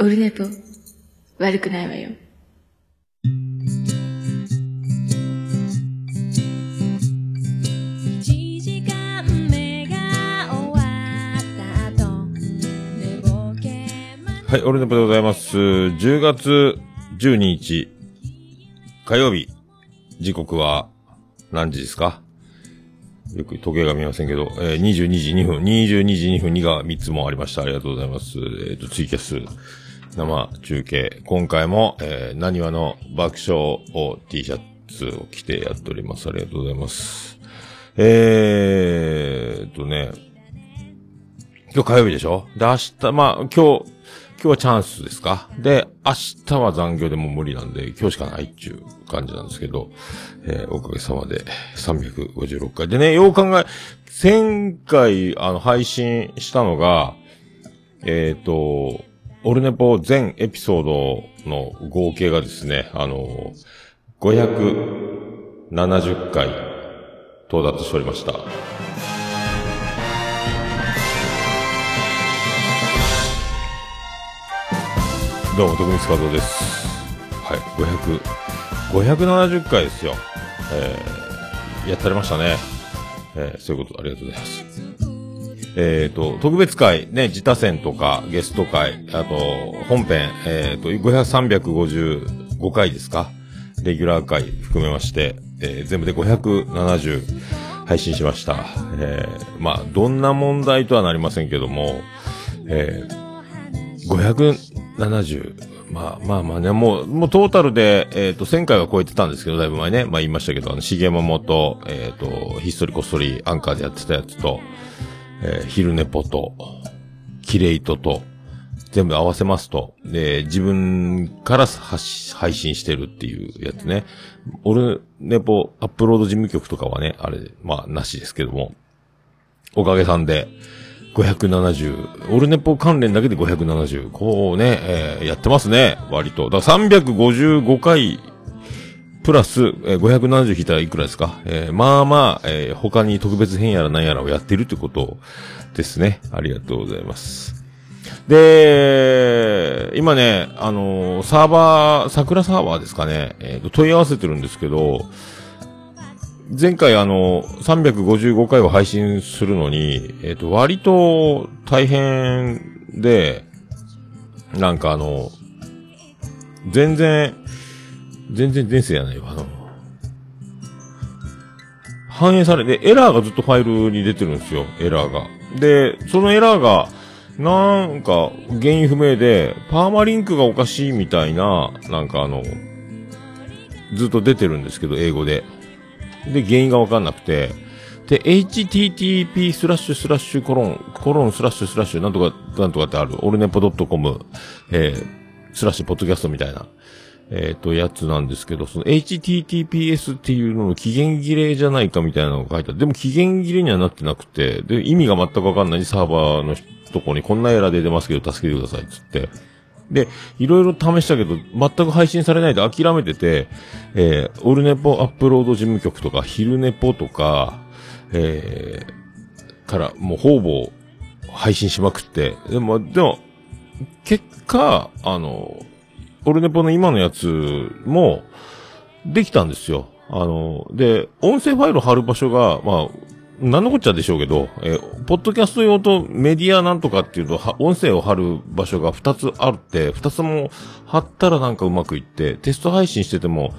オルネポ、悪くないわよ。はい、オルネポでございます。10月12日、火曜日。時刻は、何時ですか？よく時計が見えませんけど、えー、22時2分、22時2分2が3つもありました。ありがとうございます。えっ、と、ツイキャス、生中継。今回も、えー、何話の爆笑を T シャツを着てやっております。ありがとうございます。えーっとね、今日火曜日でしょ？で、明日、まあ、今日、今日はチャンスですか？で、明日は残業でも無理なんで、今日しかないっていう感じなんですけど、えーおかげさまで356回。でね、よう考え、1000回、あの、配信したのが、えっ、と、オルネポ全エピソードの合計がですね、あの、570回到達しておりました。どうも、徳光和夫です。はい、500、570回ですよ。えー、やってられましたね。えー、そういうこと、ありがとうございます。えっ、と、特別会、ね、自他戦とか、ゲスト会、あと、本編、えっ、と、5355回ですか？レギュラー会含めまして、えー全部で570配信しました。えーまあ、どんな問題とはなりませんけども、えー570、まあまあまあね、もう、もうトータルで、えっ、と、1000回は超えてたんですけど、だいぶ前ね、まあ言いましたけど、あの、重桃と、えっ、と、ひっそりこっそりアンカーでやってたやつと、えー昼寝ぽと、キレイトと、全部合わせますと、で、自分から配信してるっていうやつね。俺、ネポ、アップロード事務局とかはね、あれ、まあ、なしですけども、おかげさんで、570、オルネポ関連だけで570、こうね、えーやってますね、割と。だから355回、プラス、えー570引いたらいくらですか？えーまあまあ、えー他に特別編やら何やらをやってるってことですね。ありがとうございます。で、今ね、あのーサーバー、桜サーバーですかね、えーと問い合わせてるんですけど、前回あの、355回を配信するのに、えっ、と、割と大変で、なんかあの、全然、全然前世やないわ、あの、反映されて、エラーがずっとファイルに出てるんですよ、エラーが。で、そのエラーが、なんか、原因不明で、パーマリンクがおかしいみたいな、なんかあの、ずっと出てるんですけど、英語で。で、原因がわかんなくて、で、http スラッシュスラッシュコロン、コロンスラッシュスラッシュなんとか、なんとかってある、俺ネポ .com、えー、スラッシュポッドキャストみたいな、えっ、と、やつなんですけど、その https っていうのの期限切れじゃないかみたいなのが書いてある。でも期限切れにはなってなくて、で、意味が全くわかんないサーバーのとこにこんなエラーで出ますけど、助けてくださいっつって。で、いろいろ試したけど、全く配信されないで諦めてて、えー、オルネポアップロード事務局とか、昼ネポとか、えー、から、もうほぼ配信しまくって、でも、でも、結果、あの、オルネポの今のやつも、できたんですよ。あの、で、音声ファイル貼る場所が、まあ、なんのこっちゃでしょうけど、えーポッドキャスト用とメディアなんとかっていうと、は音声を貼る場所が2つあるって、2つも貼ったらなんかうまくいって、テスト配信してても、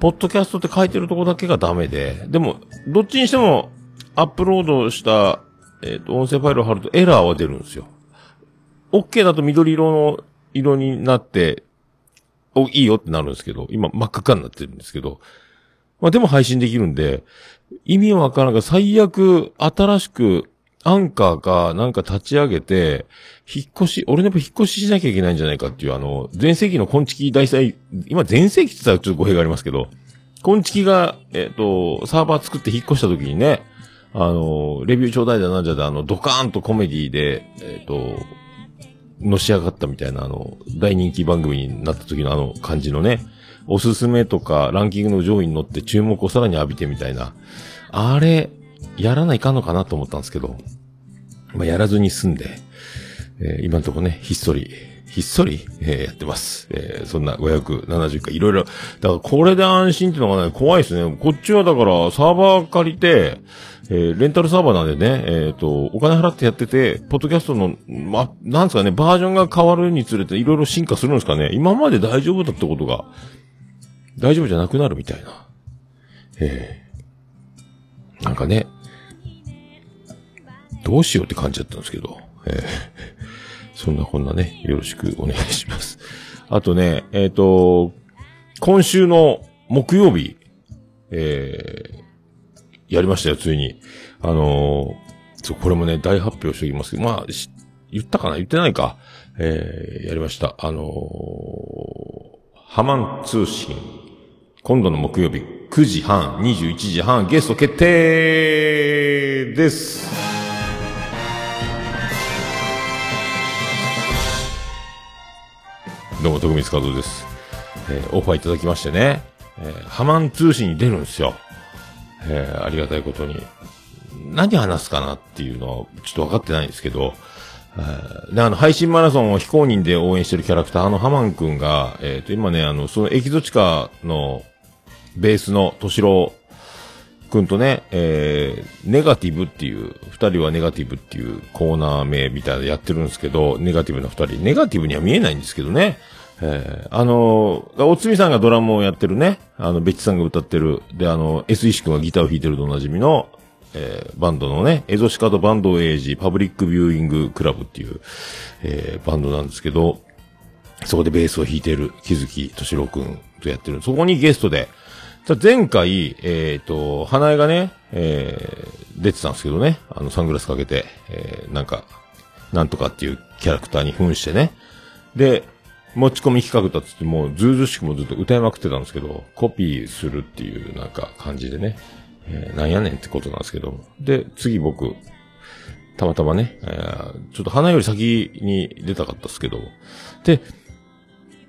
ポッドキャストって書いてるとこだけがダメで、でも、どっちにしても、アップロードした、えっ、と、音声ファイルを貼るとエラーは出るんですよ。OK だと緑色の色になって、お、いいよってなるんですけど、今真っ赤っかになってるんですけど、まあでも配信できるんで、意味わからんが最悪新しくアンカーかなんか立ち上げて、引っ越し、俺でも引っ越ししなきゃいけないんじゃないかっていうあの、前世紀の昆虫大祭、今前世紀って言ったらちょっと語弊がありますけど、昆虫が、えっ、と、サーバー作って引っ越した時にね、あの、レビューちょうだいだなんじゃであの、ドカーンとコメディで、えっ、と、のし上がったみたいな、あの、大人気番組になった時のあの感じのね、おすすめとかランキングの上位に乗って注目をさらに浴びてみたいな、あれ、やらないかんのかなと思ったんですけど、まあ、やらずに済んで、えー今のとこね、ひっそりひっそり、えーやってます。えーそんな570回、いろいろ。だからこれで安心っていうのがね、怖いですね。こっちはだから、サーバー借りて、えーレンタルサーバーなんでね、えっ、と、お金払ってやってて、ポッドキャストの、ま、なんですかね、バージョンが変わるにつれていろいろ進化するんですかね。今まで大丈夫だったことが、大丈夫じゃなくなるみたいな。ええなんかね、どうしようって感じだったんですけど、ええそんなこんなね、よろしくお願いします。あとね、えっ、と、今週の木曜日、えーやりましたよ、ついに。あのーそう、これもね、大発表しておきますけど、まあ、言ったかな？言ってないか？えーやりました。あのーハマン通信。今度の木曜日、9時半、21時半、ゲスト決定です。どうも、徳光和夫です。えーオファーいただきましてね、えーハマン通信に出るんですよ。えーありがたいことに。何話すかなっていうのは、ちょっと分かってないんですけど、で、あの、配信マラソンを非公認で応援してるキャラクター、の、ハマンくんが、えっ、と、今ね、あの、そのエキゾチカのベースの敏郎くんとね、えー、ネガティブっていう、二人はネガティブっていうコーナー名みたいなやってるんですけど、ネガティブな二人。ネガティブには見えないんですけどね。えー、あのー、おつみさんがドラムをやってるね、あの、ベッチさんが歌ってる、で、あの、S 石君がギターを弾いてるとおなじみの、えーバンドのね、エゾシカとバンドエイジ、パブリックビューイングクラブっていう、えーバンドなんですけど、そこでベースを弾いてる木月敏郎くんとやってる。そこにゲストで、じゃあ前回、えっ、と、花江がね、えー出てたんですけどね、あの、サングラスかけて、えーなんか、なんとかっていうキャラクターに扮してね。で、持ち込み企画だっつってもう、ずうずしくもずっと歌いまくってたんですけど、コピーするっていうなんか感じでね、えーなんやねんってことなんですけど。で、次僕、たまたまね、えーちょっと花より先に出たかったですけど、で、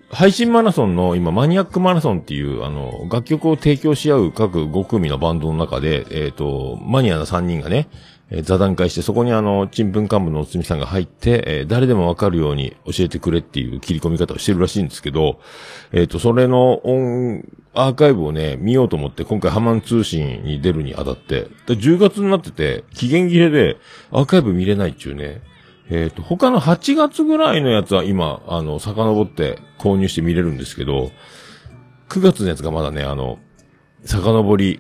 配信マラソンの今、マニアックマラソンっていう、あの、楽曲を提供し合う各5組のバンドの中で、えっ、と、マニアな3人がね、えー座談会して、そこにあの、ちんぷんかんぶのおつみさんが入って、えー誰でもわかるように教えてくれっていう切り込み方をしてるらしいんですけど、えっ、と、それの音、アーカイブをね、見ようと思って、今回ハマン通信に出るにあたって、で10月になってて、期限切れで、アーカイブ見れないっていうね、えっ、と、他の8月ぐらいのやつは今、あの、遡って購入して見れるんですけど、9月のやつがまだね、あの、遡り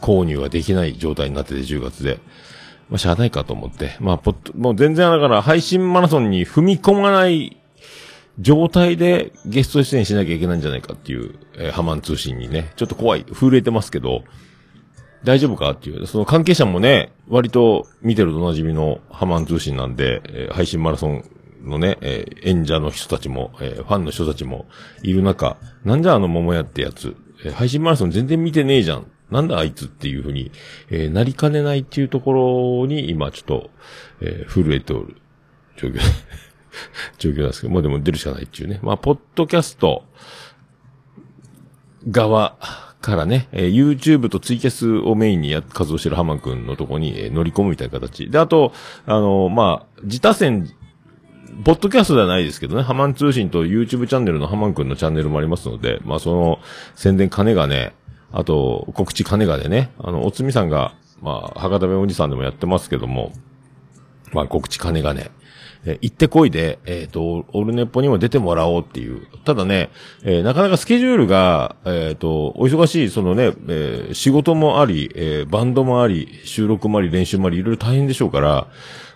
購入はできない状態になってて、10月で。まあ、しゃあないかと思って。まあ、ポッドもう全然だから配信マラソンに踏み込まない状態でゲスト出演しなきゃいけないんじゃないかっていう、えーハマン通信にね、ちょっと怖い、震えてますけど、大丈夫かっていう。その関係者もね、割と見てるとおなじみのハマン通信なんで、えー配信マラソンのね、えー演者の人たちも、えーファンの人たちもいる中、なんじゃあの桃屋ってやつ、えー配信マラソン全然見てねえじゃん。なんだあいつっていう風に、えーなりかねないっていうところに今ちょっと、えー震えておる状況、状況なんですけど、もうでも出るしかないっていうね。まあ、ポッドキャスト、側からね、えー YouTube とツイキャスをメインにや活動してるハマン君のとこに、えー乗り込むみたいな形。で、あと、あのまあ、自他戦、ポッドキャストではないですけどね、ハマン通信と YouTube チャンネルのハマン君のチャンネルもありますので、まあ、その宣伝金がね、あと、告知金がでね、あの、おつみさんが、まあ、博多弁おじさんでもやってますけども、まあ、告知金がね、え行ってこいで、えっ、と、オルネポにも出てもらおうっていう。ただね、えーなかなかスケジュールが、えっ、と、お忙しい、そのね、え仕事もあり、えバンドもあり、収録もあり、練習もあり、いろいろ大変でしょうから、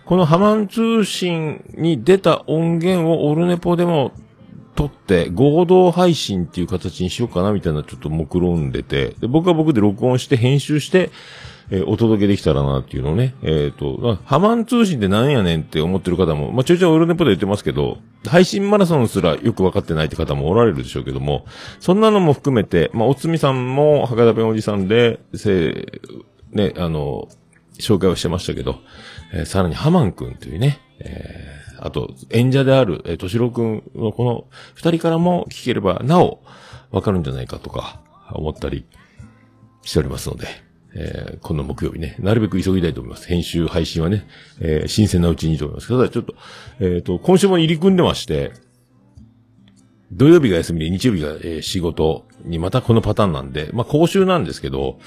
このハマン通信に出た音源をオルネポでも撮って合同配信っていう形にしようかなみたいなちょっと目論んでて、で僕は僕で録音して編集して、えーお届けできたらなっていうのをね、えっ、と、ハマン通信ってなんやねんって思ってる方も、まあ、ちょいちょいオルネポで言ってますけど、配信マラソンすらよくわかってないって方もおられるでしょうけども、そんなのも含めて、まあ、おつみさんも博多弁おじさんで、せね、あの、紹介をしてましたけど、えーさらにハマンくんというね、えーあと、演者である、えー、としろくんのこの二人からも聞ければ、なお、わかるんじゃないかとか、思ったりしておりますので、えー、この木曜日ね、なるべく急ぎたいと思います。編集、配信はね、えー、新鮮なうちにと思います。ただちょっと、えっ、と、今週も入り組んでまして、土曜日が休みで日曜日が、えー仕事にまたこのパターンなんで、まあ、講習なんですけど、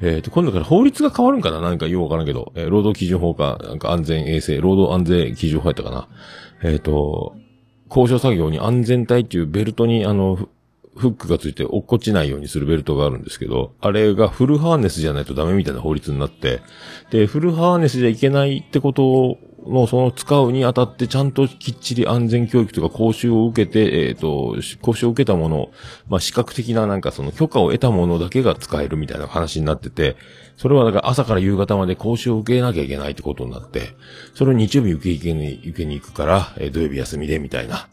えっ、と、今度から法律が変わるんかな？なんかようわからんけど、えー労働基準法か、なんか安全衛生、労働安全基準法やったかな？えっ、と、交渉作業に安全帯っていうベルトにあの、フックがついて落っこちないようにするベルトがあるんですけど、あれがフルハーネスじゃないとダメみたいな法律になって、で、フルハーネスじゃいけないってことをの、その使うにあたってちゃんときっちり安全教育とか講習を受けて、えっ、と、講習を受けたもの、まあ、視覚的ななんかその許可を得たものだけが使えるみたいな話になってて、それはだから朝から夕方まで講習を受けなきゃいけないってことになって、それを日曜日受けに受けに行くから、えー土曜日休みでみたいな。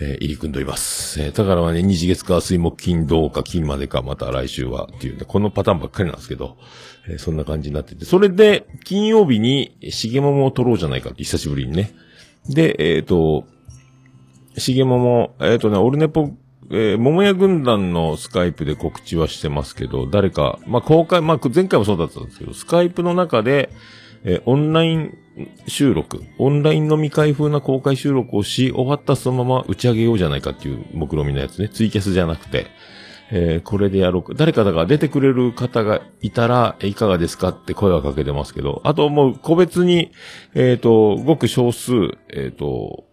えー入り組んでおります。えーだからはね、日月火水木金土か金までか、また来週はっていうね、このパターンばっかりなんですけど、えーそんな感じになってて、それで、金曜日に、しげももを撮ろうじゃないかって、久しぶりにね。で、えっ、と、しげもも、えっ、とね、オルネポ、えー、桃屋軍団のスカイプで告知はしてますけど、誰か、まあ、公開、まあ、前回もそうだったんですけど、スカイプの中で、えーオンライン収録、オンライン飲み会風な公開収録をし、終わったそのまま打ち上げようじゃないかっていう目論みのやつね。ツイキャスじゃなくて、えーこれでやろうか。誰かだから出てくれる方がいたら、いかがですかって声はかけてますけど、あともう個別に、えっ、と、ごく少数、えっ、と、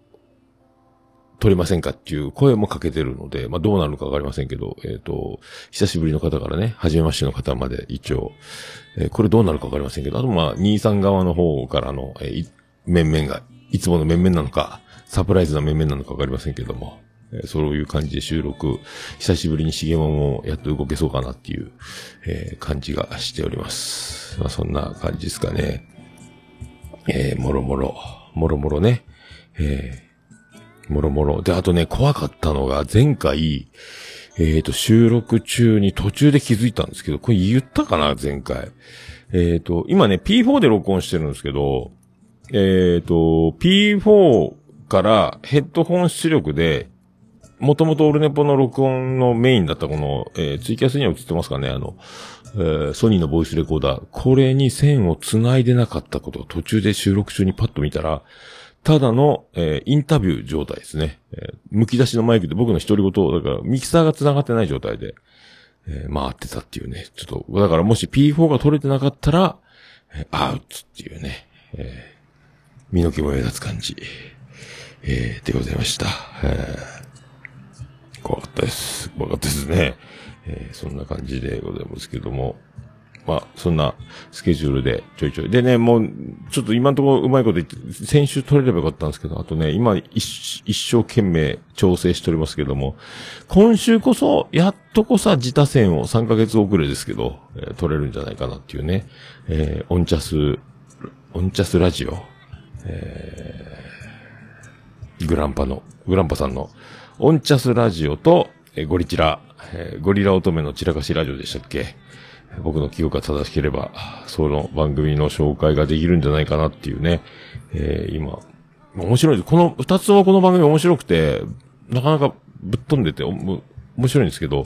取りませんかっていう声もかけてるので、まあどうなるかわかりませんけど、えっ、と、久しぶりの方からね、初めましての方まで一応、えこれどうなるかわかりませんけど、あとまあ、兄さん側の方からの、え面々が、いつもの面々なのか、サプライズな面々なのかわかりませんけども、えそういう感じで収録、久しぶりにしげももやっと動けそうかなっていう、えー感じがしております。まあそんな感じですかね。えーもろもろ、もろもろね、えーもろもろ。で、あとね、怖かったのが、前回、えっ、と、収録中に途中で気づいたんですけど、これ言ったかな前回。えっ、と、今ね、P4 で録音してるんですけど、えっ、と、P4 からヘッドホン出力で、もともとオルネポの録音のメインだったこの、えーツイキャスには映ってますかねあの、えーソニーのボイスレコーダー。これに線を繋いでなかったことを途中で収録中にパッと見たら、ただの、えーインタビュー状態ですね。えーむき出しのマイクで僕の独り言、だからミキサーが繋がってない状態で、えー回ってたっていうね。ちょっと、だからもし P4 が取れてなかったら、えーアウトっていうね。えー身の毛も目立つ感じ。えーでございました。えー怖かったです。怖かったですね。えーそんな感じでございますけども。まあ、そんなスケジュールでちょいちょい。でね、もう、ちょっと今のところうまいこと言って、先週取れればよかったんですけど、あとね、今一一生懸命調整しておりますけども、今週こそ、やっとこさ、自他戦を3ヶ月遅れですけど、えー取れるんじゃないかなっていうね、えーオンチャス、オンチャスラジオえ、グランパの、グランパさんの、オンチャスラジオと、えーゴリチラ、えーゴリラ乙女の散らかしラジオでしたっけ？僕の記憶が正しければ、その番組の紹介ができるんじゃないかなっていうね、えー今、面白いです。この、二つともこの番組面白くて、なかなかぶっ飛んでて、面白いんですけど、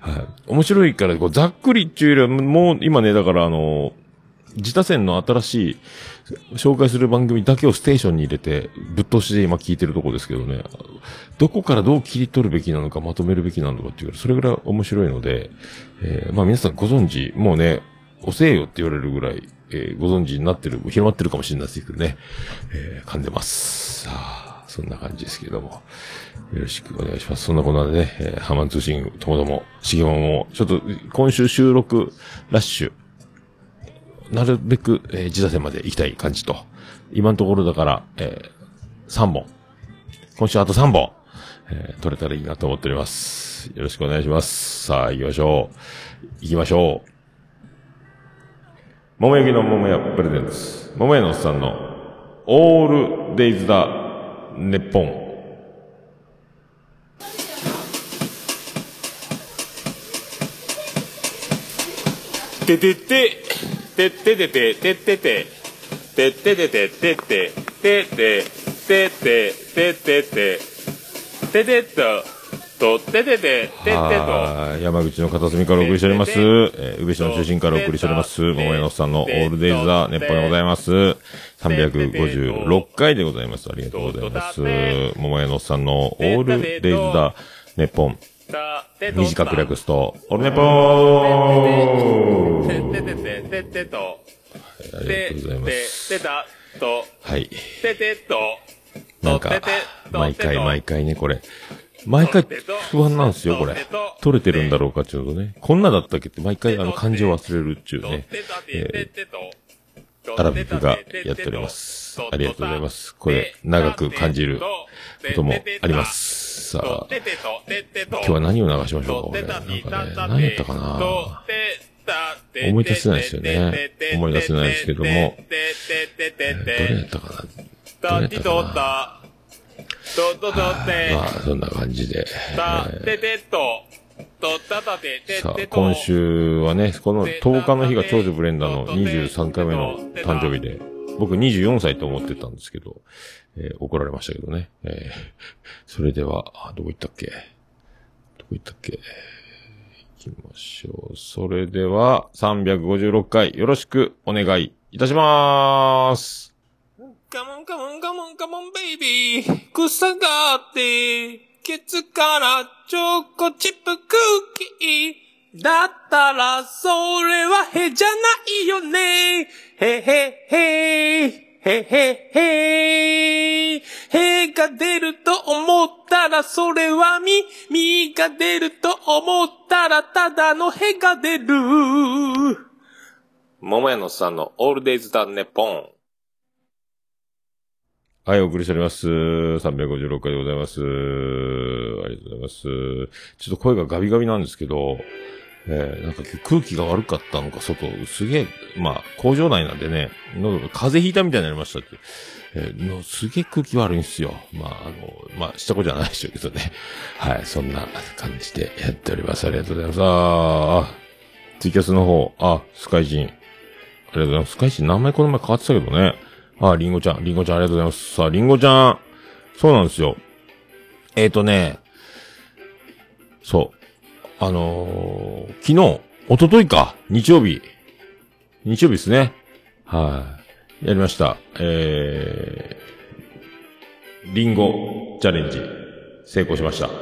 はい。面白いから、こう、ざっくりっていうよりは、もう、今ね、だからあの、自他戦の新しい、紹介する番組だけをステーションに入れて、ぶっ通しで今聞いてるとこですけどね、どこからどう切り取るべきなのか、まとめるべきなのかっていう、それぐらい面白いので、えーまあ皆さんご存知、もうね、遅えよって言われるぐらい、えーご存知になってる、広まってるかもしれないですけどね、えー噛んでます。さあ、そんな感じですけども、よろしくお願いします。そんなこんなでね、えーハマン通信ともども、しげもも、ちょっと今週収録ラッシュ、なるべく、えー、自他戦まで行きたい感じと。今のところだから、えー、3本。今週あと3本、えー、取れたらいいなと思っております。よろしくお願いします。さあ、行きましょう。行きましょう。桃焼きの桃屋プレゼンツ。桃屋のおっさんの、オールデイズだ、ネッポン。ててて、てっててて、てってて、てっててて、てって、てって、てって、てってて、ててと、と、ててて、ててと。山口の片隅からお送りしております。えー、宇部市の中心からお送りしております。桃屋のさんのオールデイズ・ザ・ネッポンでございます。356回でございます。ありがとうございます。桃屋のさんのオールデイズ・ザ・ネッポン。短く略すと、オールネポーてててててと。ありがとうございます。ててたと。はい。ててと。なんか毎回毎回ね、これ。毎回不安なんですよ、これ。取れてるんだろうかっていうのね。こんなだったっけって毎回あの漢字を忘れるっていうね。えー、アラビックがやっております。ありがとうございます。これ、長く感じることもあります。さあ、今日は何を流しましょうか、これ。なんかね、何やったかな？思い出せないですよね。思い出せないですけども、えーどれやったかなどれやったかなまあ、そんな感じで。たえーさあ。今週はね、この10日の日が長女ブレンダーの23回目の誕生日で、僕24歳と思ってたんですけど、えー怒られましたけどね。えー それでは、どこ行ったっけ？どこ行ったっけ？行きましょう。それでは、356回よろしくお願いいたしまーす。カモンカモンカモンカモンベイビー。草があって、ケツからチョコチップクッキー。だったら、それはへじゃないよね。へへへへへへへが出ると思ったら、それはみ、みが出ると思ったら、ただのへが出る。桃屋のさんのオールデイズだねポン。はい、お送りしております。356回でございます。ありがとうございます。ちょっと声がガビガビなんですけど、えー、なんか空気が悪かったのか、外、すげえ、まあ、工場内なんでね、喉が風邪ひいたみたいになりましたって。えーのすげえ空気悪いんですよ。まあ、あの、まあ、したことじゃないでしょうけどね。はい、そんな感じでやっております。ありがとうございます。あーツイキャスの方、あ、スカイジン。ありがとうございます。スカイジン名前この前変わってたけどね。あ、リンゴちゃん、リンゴちゃんありがとうございます。さあ、リンゴちゃん。そうなんですよ。えっ、ー、とね、そう。あのー昨日、一昨日か、日曜日。日曜日ですね。はい。やりました。えー、リンゴチャレンジ、成功しました。は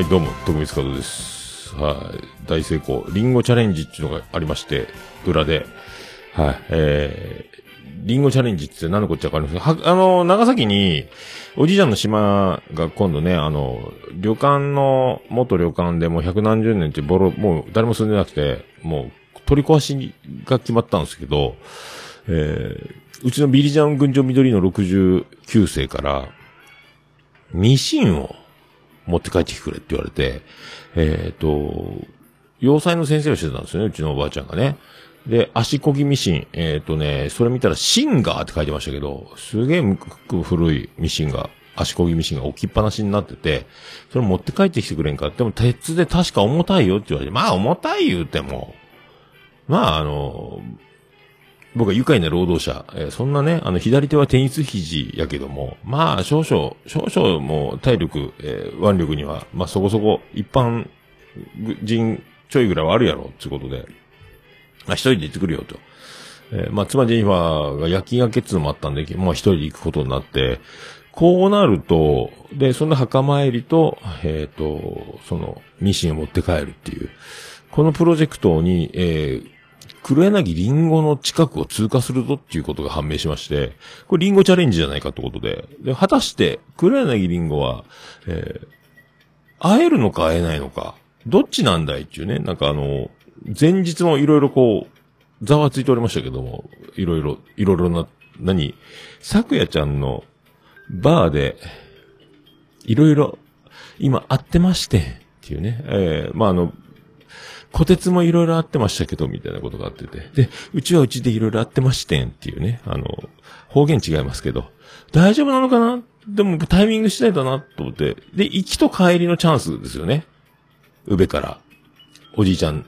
い、どうも、徳光門です。はい、大成功。リンゴチャレンジっていうのがありまして、裏で。はい、えー、リンゴチャレンジって何のこっちゃわかりますは、あの、長崎に、おじいちゃんの島が今度ね、あの、旅館の、元旅館でもう百何十年ってボロ、もう誰も住んでなくて、もう取り壊しが決まったんですけど、えー、うちのビリジャン群青緑の69世から、ミシンを持って帰ってきてくれって言われて、えっ、と、洋裁の先生をしてたんですよね、うちのおばあちゃんがね。で、足こぎミシン。えっ、とね、それ見たらシンガーって書いてましたけど、すげえむく古いミシンが、足こぎミシンが置きっぱなしになってて、それ持って帰ってきてくれんか？でも鉄で確か重たいよって言われて、まあ重たい言うても、まああの、僕は愉快な労働者、えーそんなね、あの、左手はテニス肘やけども、まあ、少々、少々もう体力、えー腕力には、まあそこそこ、一般人ちょいぐらいはあるやろ、ってことで、あ一人で行ってくるよと。えーまあ妻ジェニファーが夜勤明けっつうのもあったんで、まあ一人で行くことになって、こうなると、で、その墓参りと、えっ、と、その、ミシンを持って帰るっていう、このプロジェクトに、えー黒柳りんごの近くを通過するぞっていうことが判明しまして、これりんごチャレンジじゃないかってことで、で、果たして、黒柳りんごは、えー会えるのか会えないのか、どっちなんだいっていうね、なんかあの、前日もいろいろこう、ざわついておりましたけども、いろいろ、いろいろな、何、咲夜ちゃんのバーで、いろいろ、今会ってまして、っていうね、えーまああの、小鉄もいろいろあってましたけど、みたいなことがあってて。で、うちはうちでいろいろあってましてんっていうね。あの、方言違いますけど。大丈夫なのかな？でもタイミング次第だなと思って。で、行きと帰りのチャンスですよね。宇部から。おじいちゃん、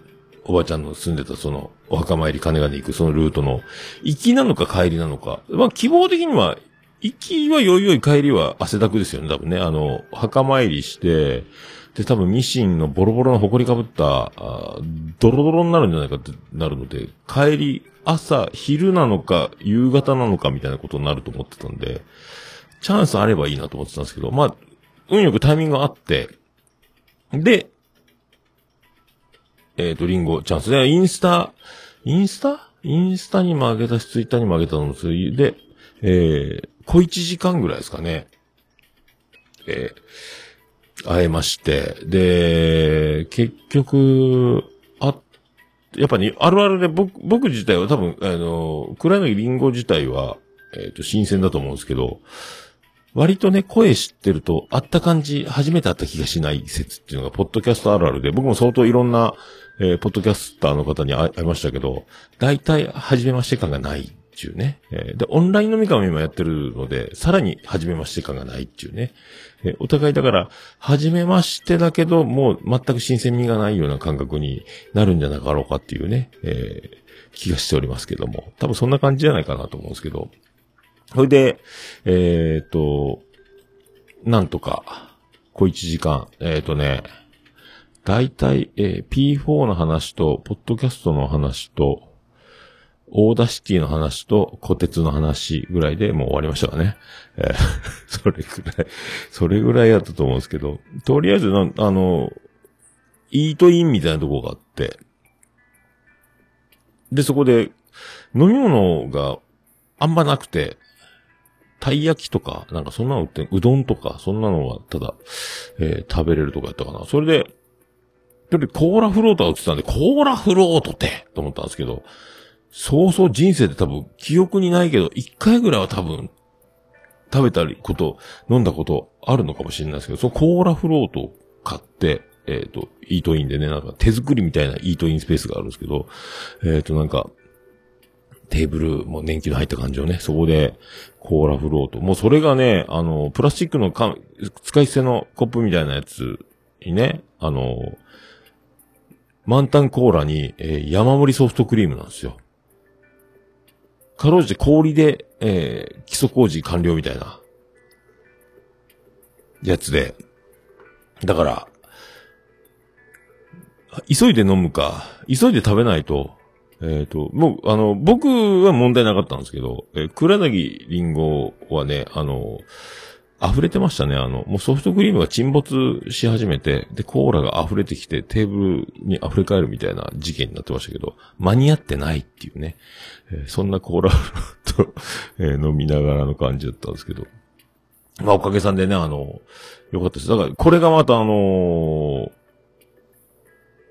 おばちゃんの住んでたその、お墓参り金がで行くそのルートの、行きなのか帰りなのか。まあ、希望的には、行きはよいよい帰りは汗だくですよね、多分ね。あの、墓参りして、で、多分ミシンのボロボロの埃かぶった、あドロドロになるんじゃないかってなるので、帰り、朝、昼なのか、夕方なのかみたいなことになると思ってたんで、チャンスあればいいなと思ってたんですけど、まあ、運よくタイミングがあって、で、えっ、と、リンゴチャンス。で、インスタ、インスタ？インスタにも上げたし、ツイッターにも上げたのもそれで、えー、小一時間ぐらいですかね。えー、会えまして、で、結局、あ、やっぱね、あるあるで僕、僕自体は多分、あの、黒柳リンゴ自体は、えっ、と、新鮮だと思うんですけど、割とね、声知ってると、会った感じ、初めて会った気がしない説っていうのが、ポッドキャストあるあるで、僕も相当いろんな、えーポッドキャスターの方に会いましたけど、大体、初めまして感がないっていうね。えーで、オンライン飲み会も今やってるので、さらに初めまして感がないっていうね。えーお互いだから、初めましてだけど、もう全く新鮮味がないような感覚になるんじゃなかろうかっていうね、え気がしておりますけども。多分そんな感じじゃないかなと思うんですけど。それで、えっ、と、なんとか、小一時間、えっ、とね、大体、えー P4 の話と、ポッドキャストの話と、 Audacity の話と、小鉄の話ぐらいでもう終わりましたかね。えー それぐらい、それぐらいやったと思うんですけど、とりあえずな、あの、イートインみたいなとこがあって、で、そこで、飲み物があんまなくて、たい焼きとか、なんかそんなの売って、うどんとか、そんなのはただ、えー食べれるとかやったかな。それで、それでコーラフロートが売ってたんで、コーラフロートってと思ったんですけど、そうそう人生で多分記憶にないけど、一回ぐらいは多分食べたりこと、飲んだことあるのかもしれないですけど、そのコーラフロートを買って、えっ、と、イートインでね、なんか手作りみたいなイートインスペースがあるんですけど、えっ、となんか、テーブルも年季の入った感じをね、そこで、コーラフロート。もうそれがね、あの、プラスチックのか使い捨てのコップみたいなやつにね、あの、満タンコーラに、えー山盛りソフトクリームなんですよ。かろうじて氷で、えー基礎工事完了みたいな、やつで。だから、急いで飲むか、急いで食べないと、えっ、と、もう、あの、僕は問題なかったんですけど、えー、倉柳りんごはね、あの、溢れてましたね。あの、もうソフトクリームが沈没し始めて、で、コーラが溢れてきて、テーブルに溢れ返るみたいな事件になってましたけど、間に合ってないっていうね。えーそんなコーラ と、えー飲みながらの感じだったんですけど。まあ、おかげさんでね、あの、よかったです。だから、これがまたあのー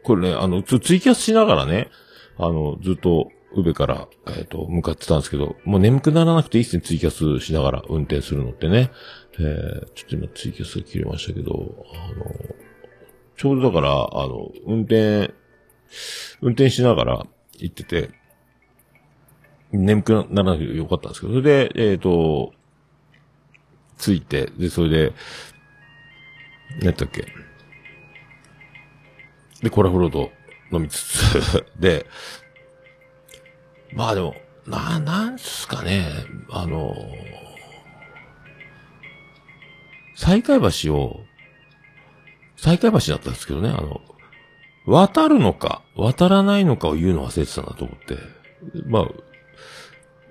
これね、あの、ツイキャスしながらね、あの、ずっと、宇部から、えっ、と、向かってたんですけど、もう眠くならなくていいっすね、ツイキャスしながら運転するのってね。えー、ちょっと今ツイキャスが切れましたけど、あの、ちょうどだから、あの、運転、運転しながら行ってて、眠くならなくてよかったんですけど、それで、えっ、と、着いて、で、それで、何やったっけ？で、コラフロート飲みつつ、で、まあでも、な、なんすかね、あの、再開橋を、再開橋だったんですけどね、あの、渡るのか、渡らないのかを言うの忘れてたなと思って。まあ、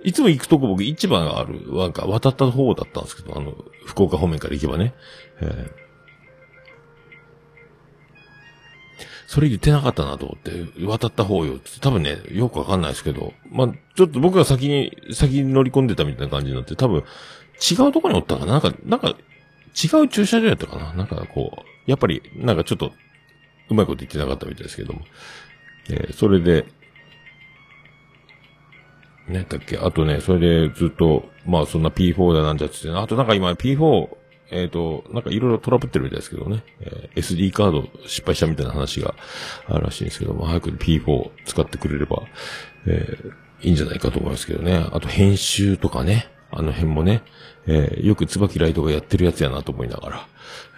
いつも行くとこ僕市場がある、なんか渡った方だったんですけど、あの、福岡方面から行けばね。えーそれ言ってなかったなと思って、渡った方よって、多分ね、よくわかんないですけど、まあ、ちょっと僕が先に、先に乗り込んでたみたいな感じになって、多分、違うとこにおったかななんか、なんか、違う駐車場やったかな？なんかこう、やっぱり、なんかちょっと、うまいこと言ってなかったみたいですけども。えーそれで、ね、だっけ？あとね、それでずっと、まあそんな P4 だなんじゃって、あとなんか今 P4、えっ、と、なんかいろいろトラブってるみたいですけどね、えー SD カード失敗したみたいな話があるらしいんですけども、早く P4 使ってくれれば、えーいいんじゃないかと思いますけどね。あと編集とかね。あの辺もね、えーよく椿ライトがやってるやつやなと思いながら、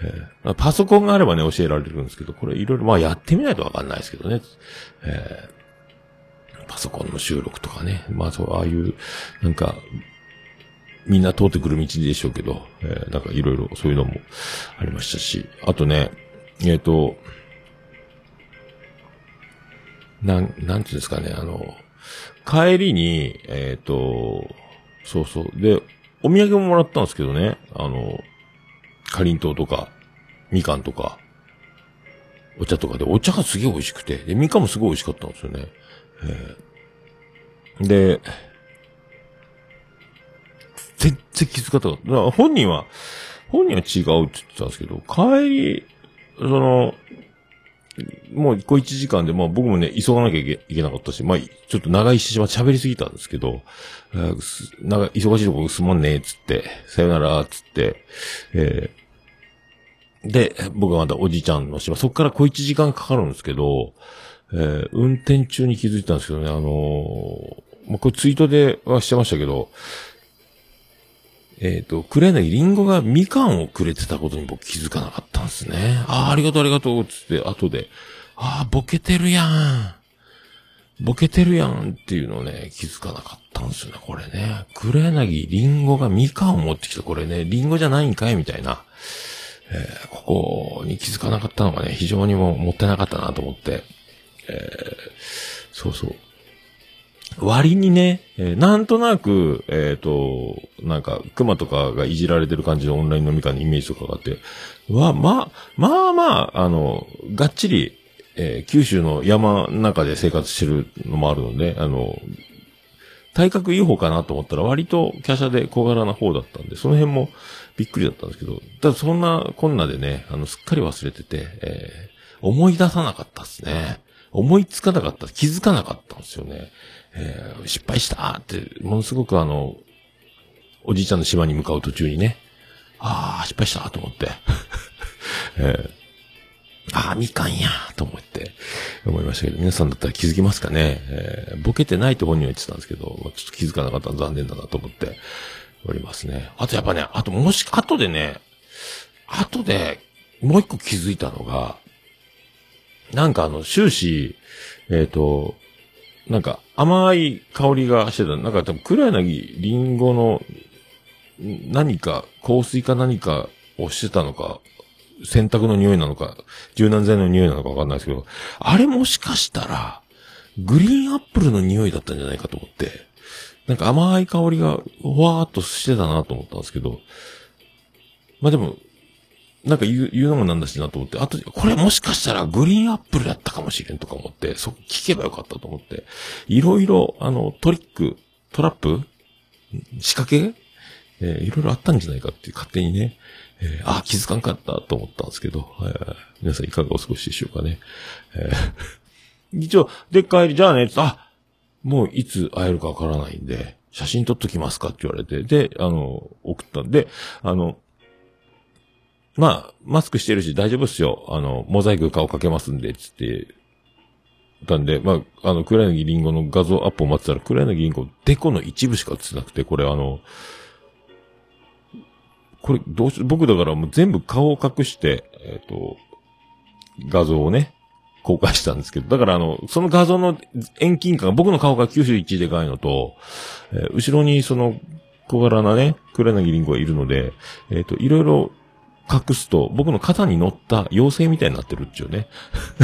えーパソコンがあればね、教えられるんですけど、これいろいろ、まあやってみないとわかんないですけどね。えーパソコンの収録とかね。まあそう、ああいう、なんか、みんな通ってくる道でしょうけど、えーなんかいろいろそういうのもありましたし、あとね、えっ、と、なん、なんていうんですかね、あの、帰りに、えっ、と、そうそう。で、お土産ももらったんですけどね、あの、かりんとうとか、みかんとか、お茶とかで、お茶がすげえ美味しくて、で、みかんもすごい美味しかったんですよね。えーで、全然気づかなかった。だから本人は、本人は違うって言ってたんですけど、帰り、その、もう小一時間で、まあ僕もね、急がなきゃいけなかったし、まあちょっと長居してしまって喋りすぎたんですけど、なんか忙しいとこすまんねえ、つって、さよなら、つって、えーで、僕はまたおじいちゃんの島、そっから小一時間かかるんですけど、えー運転中に気づいたんですけどね、あのーまあ、これツイートではしてましたけど、えっ、と、クレナギリンゴがみかんをくれてたことに僕気づかなかったんですね。ああ、ありがとうありがとう、つって、後で、ああ、ボケてるやん。ボケてるやんっていうのをね、気づかなかったんですよね、これね。クレナギリンゴがみかんを持ってきた、これね、リンゴじゃないんかいみたいな。えーここに気づかなかったのがね、非常にもうもったいなかったなと思って。えーそうそう。割にね、えーなんとなく、えっ、と、なんか、熊とかがいじられてる感じのオンライン飲み会のイメージとかがあって、は、まあ、まあまあ、あの、がっちり、えー九州の山の中で生活してるのもあるので、あの、体格いい方かなと思ったら割と華奢で小柄な方だったんで、その辺もびっくりだったんですけど、ただそんなこんなでね、あの、すっかり忘れてて、えー思い出さなかったですね。思いつかなかった、気づかなかったんですよね。えー失敗した？って、ものすごくあの、おじいちゃんの島に向かう途中にね、ああ、失敗した？と思って。えーああ、みかんやと思って、思いましたけど、皆さんだったら気づきますかね、えーボケてないって本人は言ってたんですけど、まあちょっと気づかなかったら残念だなと思っておりますね。あとやっぱね、あともし、後でね、後で、もう一個気づいたのが、なんかあの、終始、えっ、と、なんか甘い香りがしてた。なんか多分黒柳りんごの何か、香水か何かをしてたのか、洗濯の匂いなのか、柔軟剤の匂いなのかわかんないですけど、あれもしかしたら、グリーンアップルの匂いだったんじゃないかと思って、なんか甘い香りが、わーっとしてたなと思ったんですけど、まあでも、なんか言う、言うのもなんだしなと思って、あと、これもしかしたらグリーンアップルだったかもしれんとか思って、そ、聞けばよかったと思って、いろいろ、あの、トリック、トラップ仕掛けえーいろいろあったんじゃないかって勝手にね、えーあ、気づかんかったと思ったんですけど、えー皆さんいかがお過ごしでしょうかね。えー 一応、でっ帰り、じゃあね、あ、もういつ会えるかわからないんで、写真撮っときますかって言われて、で、あの、送ったんで、あの、まあ、マスクしてるし大丈夫っすよ。あの、モザイク顔かけますんで、つって、たんで、まあ、あの、黒柳りんごの画像アップを待ってたら、黒柳りんご、デコの一部しか映ってなくて、これあの、これ、どうし、僕だからもう全部顔を隠して、えっ、と、画像をね、公開したんですけど、だからあの、その画像の遠近感僕の顔が91でかいのと、えー後ろにその小柄なね、黒柳りんごがいるので、えっ、と、いろいろ隠すと、僕の肩に乗った妖精みたいになってるっていうね。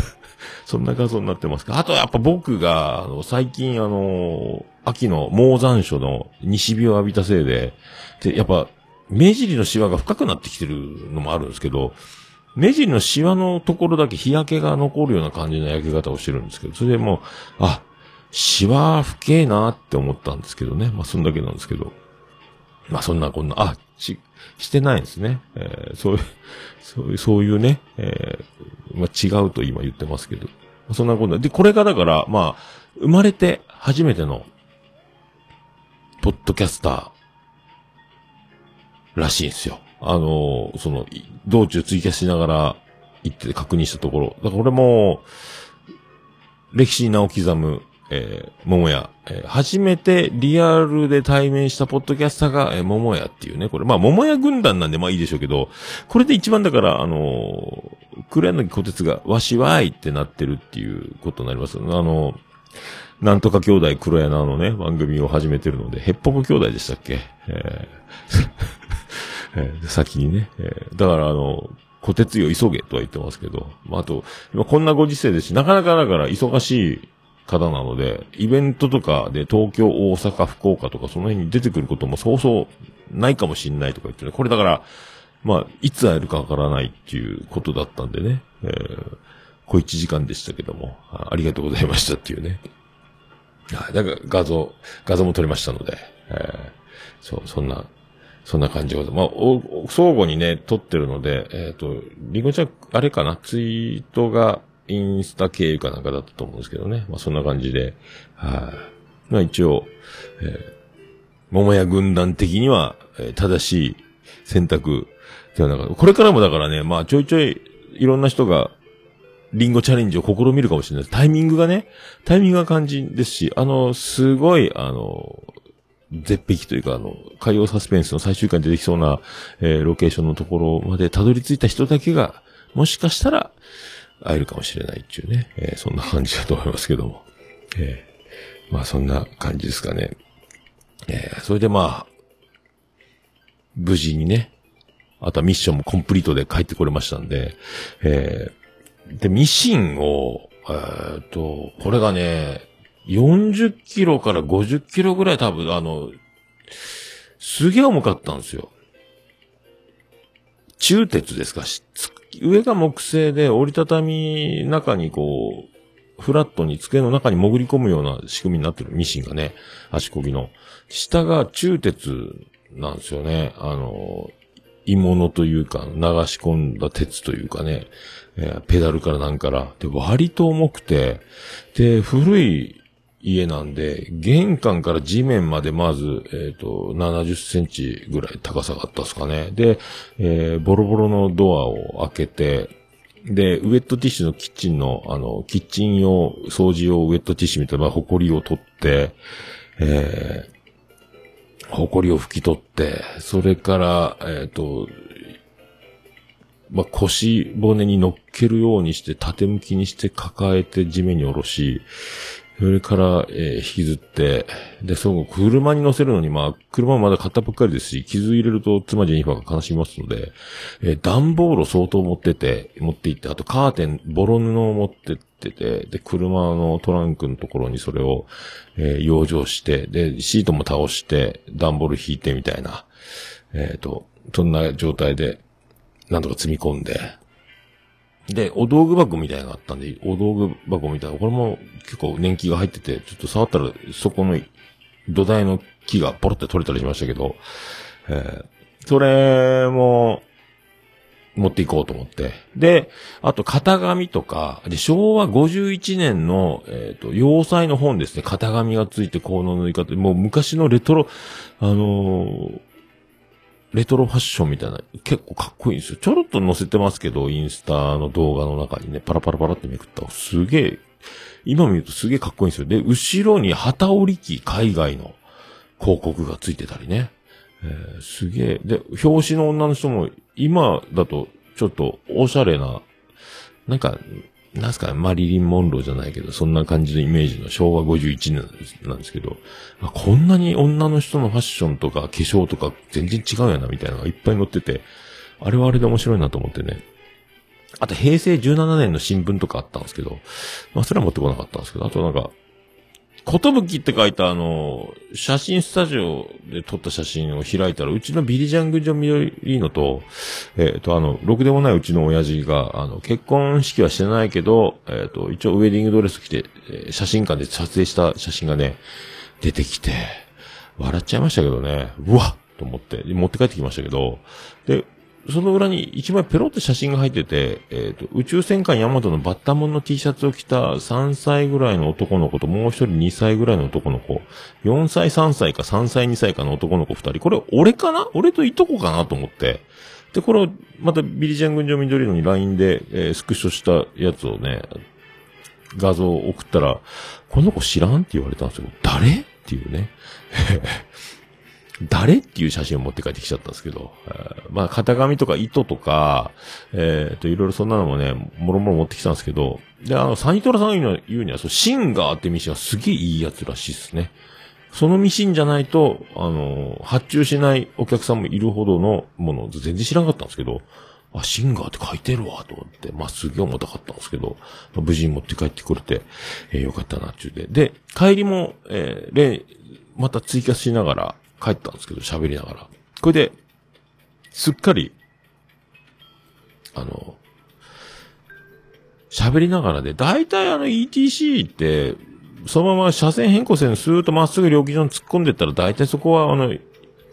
そんな画像になってますか。あとやっぱ僕が、あの、最近あの、秋の猛残暑の西日を浴びたせいで、で、やっぱ、目尻のシワが深くなってきてるのもあるんですけど、目尻のシワのところだけ日焼けが残るような感じの焼け方をしてるんですけど、それでもう、あ、シワ深えなって思ったんですけどね。まあ、そんだけなんですけど。まあ、そんなこんな、あ、し、してないんですね。えーそういう、そういう、そういうね、えーまあ、違うと今言ってますけど。そんなこんな。で、これがだから、まあ、生まれて初めての、ポッドキャスター、らしいんですよ。あのーその、道中ツイキャスしながら行って確認したところ。だからこれも、歴史に名を刻む、えー、桃屋、えー初めてリアルで対面したポッドキャスターが、えー、桃屋っていうね、これ、まあ、桃屋軍団なんでまあいいでしょうけど、これで一番だから、あのー、黒柳小鉄が、わしわいってなってるっていうことになります。あのー、なんとか兄弟黒柳のね、番組を始めてるので、ヘッポコ兄弟でしたっけ？えー えー先にね、えーだからあの、小鉄よ急げとは言ってますけど、まあ、あと、今こんなご時世ですし、なかなかだから忙しい方なので、イベントとかで東京、大阪、福岡とかその辺に出てくることもそうそうないかもしんないとか言ってね、これだから、まあ、いつ会えるかわからないっていうことだったんでね、えー、小1時間でしたけども、ありがとうございましたっていうね。はい、だか画像、画像も撮りましたので、えー、そう、そんな、そんな感じでま。あ、相互にね、撮ってるので、えっ、と、リンゴちゃん、あれかな？ツイートがインスタ経由かなんかだったと思うんですけどね。まあ、そんな感じで、はい。まあ、一応、えー、桃屋軍団的には、えー正しい選択ではなかった。これからもだからね、まあ、ちょいちょい、いろんな人が、リンゴチャレンジを試みるかもしれないです。タイミングがね、タイミングが肝心ですし、あの、すごい、あの、絶壁というか、あの、海洋サスペンスの最終回に出てきそうな、えーロケーションのところまでたどり着いた人だけが、もしかしたら、会えるかもしれないっていうね、えーそんな感じだと思いますけども。えーまあ、そんな感じですかね。えーそれでまあ、無事にね、あとはミッションもコンプリートで帰ってこれましたんで、えーで、ミシンを、えーっと、これがね、40キロから50キロぐらい多分、あの、すげえ重かったんですよ。中鉄ですか？しつ上が木製で折りたたみ中にこう、フラットに机の中に潜り込むような仕組みになってるミシンがね、足こぎの。下が中鉄なんですよね。あの、鋳物というか、流し込んだ鉄というかね、えーペダルからなんから。で、割と重くて、で、古い家なんで、玄関から地面までまず、えっ、と、70センチぐらい高さがあったですかね。で、えーボロボロのドアを開けて、で、ウェットティッシュのキッチンの、あの、キッチン用、掃除用ウェットティッシュみたいな、ホコリを取って、えー、ホコリを拭き取って、それから、えっ、と、まあ、腰骨に乗っけるようにして、縦向きにして抱えて地面に下ろし、それから、えー引きずって、で、その車に乗せるのに、まあ、車もまだ買ったばっかりですし、傷入れると妻ジェニファーが悲しみますので、えー段ボールを相当持ってて、持って行って、あとカーテン、ボロ布を持ってってて、で、車のトランクのところにそれを、えー養生して、で、シートも倒して、段ボール引いてみたいな、えっ、と、そんな状態で、なんとか積み込んで、で、お道具箱みたいなのがあったんで、お道具箱みたいな、これも結構年季が入ってて、ちょっと触ったら、そこの土台の木がポロって取れたりしましたけど、えーそれも、持っていこうと思って。で、あと、型紙とか、で、昭和51年の、えっ、と、要塞の本ですね。型紙がついて、この縫い方、もう昔のレトロ、あのーレトロファッションみたいな、結構かっこいいんですよ。ちょろっと載せてますけど、インスタの動画の中にね、パラパラパラってめくった、すげえ、今見るとすげえかっこいいんですよ。で、後ろに旗折り機、海外の広告がついてたりね。えーすげえ。で、表紙の女の人も、今だと、ちょっと、おしゃれな、なんか、なんすかね、マリリン・モンローじゃないけど、そんな感じのイメージの昭和51年なんですけど、あこんなに女の人のファッションとか化粧とか全然違うやな、みたいなのがいっぱい載ってて、あれはあれで面白いなと思ってね。あと、平成17年の新聞とかあったんですけど、まあ、それは持ってこなかったんですけど、あとなんか、ことぶきって書いたあの、写真スタジオで撮った写真を開いたら、うちのビリジャングジョミドリーノと、えっ、と、あの、ろくでもないうちの親父が、あの、結婚式はしてないけど、えっ、と、一応ウェディングドレス着て、え写真館で撮影した写真がね、出てきて、笑っちゃいましたけどね、うわっと思って、持って帰ってきましたけど、で、その裏に一枚ペロって写真が入ってて、えっ、と、宇宙戦艦ヤマトのバッタモンの T シャツを着た3歳ぐらいの男の子ともう一人2歳ぐらいの男の子、4歳3歳か3歳2歳かの男の子2人、これ俺かな？俺といとこかなと思って、で、これをまたビリジャン軍上緑のに LINE で、えースクショしたやつをね、画像を送ったら、この子知らんって言われたんですよ。誰？っていうね。誰？っていう写真を持って帰ってきちゃったんですけど、えーまあ、型紙とか糸とか、えっ、と、いろいろそんなのもね、もろもろ持ってきたんですけど、で、あの、サニトラさん言うの言うには、そう、シンガーってミシンはすげえいいやつらしいですね。そのミシンじゃないと、あの、発注しないお客さんもいるほどのもの全然知らなかったんですけど、あ、シンガーって書いてるわ、と思って、まあ、すげえ重たかったんですけど、まあ無事に持って帰ってくれて、えーよかったな、っていう。で。で、帰りも、えー、例、また追加しながら帰ったんですけど、喋りながら。これで、すっかり、あの、喋りながらで、大体あの ETC って、そのまま車線変更線スーッとまっすぐ料金所に突っ込んでったら、大体そこはあの、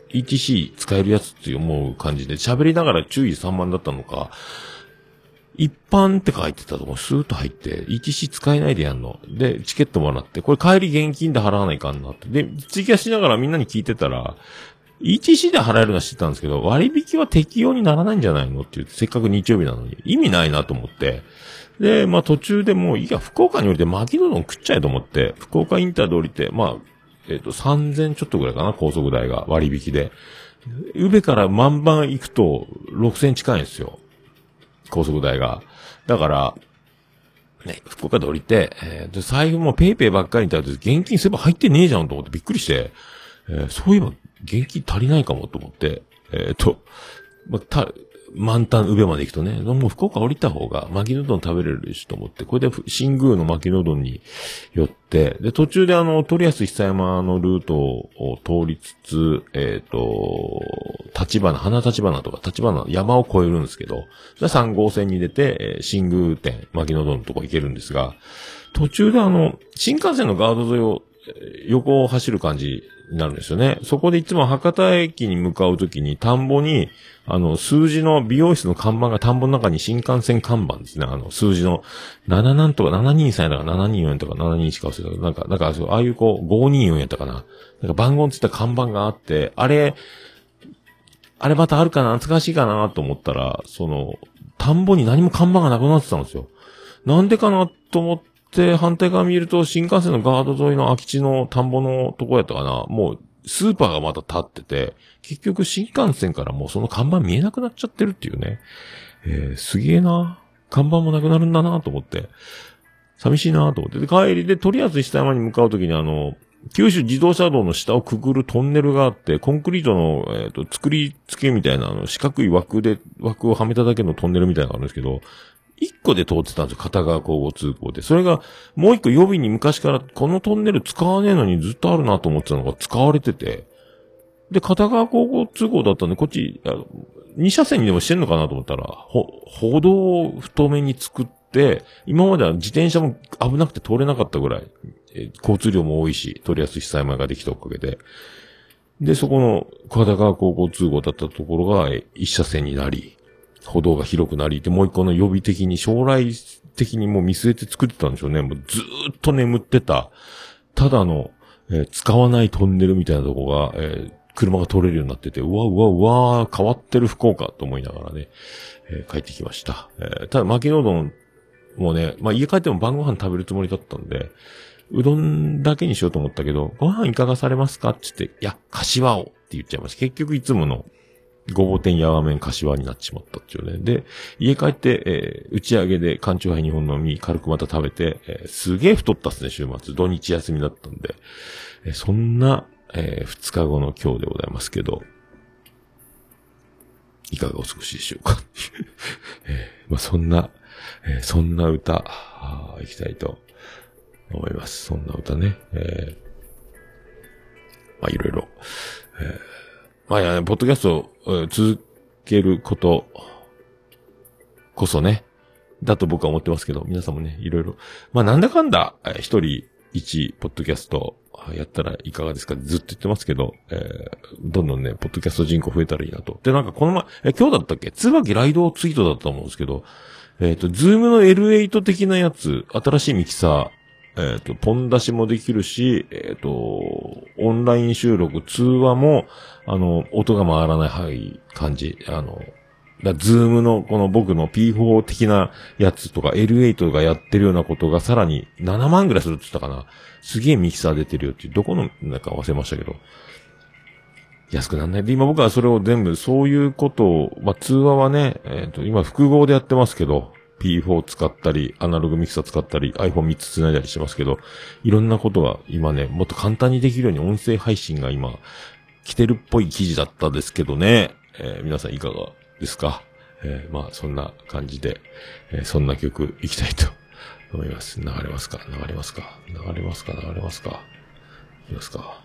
ETC 使えるやつって思う感じで、喋りながら注意散漫だったのか、一般って書いてたとこスーッと入って、ETC 使えないでやんの。で、チケットもらって、これ帰り現金で払わないかんなって。で、ツイキャスしながらみんなに聞いてたら、ETC で払えるのは知ってたんですけど、割引は適用にならないんじゃないのって言って、せっかく日曜日なのに、意味ないなと思って。で、まあ途中でもう、いや、福岡に降りて牧野丼食っちゃえと思って、福岡インターで降りて、まあ、えっ、と、3000ちょっとぐらいかな、高速代が割引で。宇部から万番行くと、6000近いんですよ。高速代が。だから、ね、福岡で降りて、えーで、財布もペイペイばっかりに対して現金すれば入ってねえじゃんと思ってびっくりして、えーそういえば現金足りないかもと思って、えっ、と、まあ、た、満タン宇部まで行くとね、もう福岡降りた方が牧野丼食べれるしと思って、これで新宮の牧野丼に寄って、で、途中であの、鳥安久山のルートを通りつつ、えっ、と、立花、花立花とか立花、山を越えるんですけど、それは3号線に出て、えー新宮店、牧野丼のとこ行けるんですが、途中であの、新幹線のガード沿いを、横を走る感じになるんですよね。そこでいつも博多駅に向かうときに田んぼに、あの、数字の美容室の看板が田んぼの中に新幹線看板ですね。あの、数字の7なんとか723とか724とか721か忘れたなんか、なんかそう、ああいうこう、524やったかな。なんか番号ついた看板があって、あれ、あれまたあるかな？懐かしいかな？と思ったら、その、田んぼに何も看板がなくなってたんですよ。なんでかな？と思って、反対側見ると、新幹線のガード沿いの空き地の田んぼのとこやったかなもう、スーパーがまた立ってて、結局新幹線からもうその看板見えなくなっちゃってるっていうね。えー、すげえな看板もなくなるんだなと思って。寂しいなと思って。で、帰りで、とりあえず下山に向かうときにあの、九州自動車道の下をくぐるトンネルがあって、コンクリートの、えっ、と、作り付けみたいな、あの、四角い枠で、枠をはめただけのトンネルみたいなのがあるんですけど、一個で通ってたんですよ。片側交互通行で。それが、もう一個予備に昔から、このトンネル使わねえのにずっとあるなと思ってたのが使われてて、で、片側交互通行だったんで、こっち、あ二車線にでもしてんのかなと思ったら、ほ、歩道を太めに作って、今までは自転車も危なくて通れなかったぐらい、え交通量も多いし、取りやすい被災前ができたおかげで。で、そこの片側交互通行だったところが、一車線になり、歩道が広くなり、で、もう一個の予備的に、将来的にもう見据えて作ってたんでしょうね。もうずーっと眠ってた、ただの、えー使わないトンネルみたいなとこが、えー車が通れるようになってて、うわうわうわ変わってる福岡と思いながらね、えー帰ってきました。えーただ、牧野丼もね、まあ家帰っても晩ご飯食べるつもりだったんで、うどんだけにしようと思ったけど、ご飯いかがされますかって言って、いや、柏をって言っちゃいました。結局いつものごぼう天やわ麺柏になってしまったっていうね。で、家帰って、えー打ち上げで缶チューハイ日本飲み、軽くまた食べて、えーすげえ太ったっすね、週末。土日休みだったんで。えーそんな、えー二日後の今日でございますけど、いかがお過ごしでしょうか。えーまあ、そんな、えーそんな歌、あーいきたいと思います。そんな歌ね。えーまあ、いろいろ。えーまあ、いや、ポッドキャストを続けることこそね、だと僕は思ってますけど、皆さんもね、いろいろ。まあ、なんだかんだ、一人一ポッドキャストやったらいかがですか？ずっと言ってますけど、えーどんどんね、ポッドキャスト人口増えたらいいなと。で、なんかこの前、え、今日だったっけ？椿ライドツイートだったと思うんですけど、えっ、と、ズームの L8 的なやつ、新しいミキサー、えっ、と、ポン出しもできるし、えっ、と、オンライン収録、通話も、あの、音が回らない、はい、感じ、あの、だズームのこの僕の P4 的なやつとか L8 がやってるようなことがさらに7万ぐらいするって言ったかな。すげえミキサー出てるよって、どこの、なんか忘れましたけど。安くなんない。で、今僕はそれを全部、そういうことを、まあ、通話はね、えっ、と、今複合でやってますけど、P4 使ったり、アナログミキサー使ったり、iPhone3 つ繋いだりしてますけど、いろんなことが今ね、もっと簡単にできるように音声配信が今、来てるっぽい記事だったですけどね、えー皆さんいかがですか？えーまあ、そんな感じで、えーそんな曲いきたいと思います。流れますか？流れますか？流れますか？流れますか？いきますか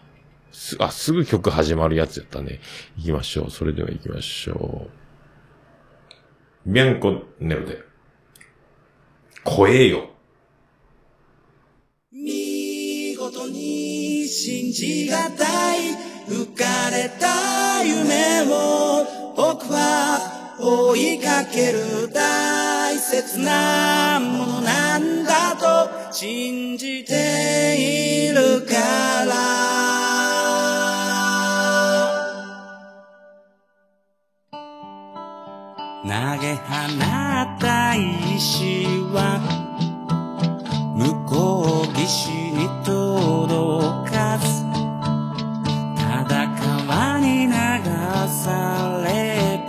す、あ、すぐ曲始まるやつやったね。行きましょう。それでは行きましょう。ビャンコネロで、声よ。見事に信じがたい。浮かれた夢を。僕は追いかける大切なものなんだと。信じているから。投げ放た石は向こう岸に届かずただ川に流され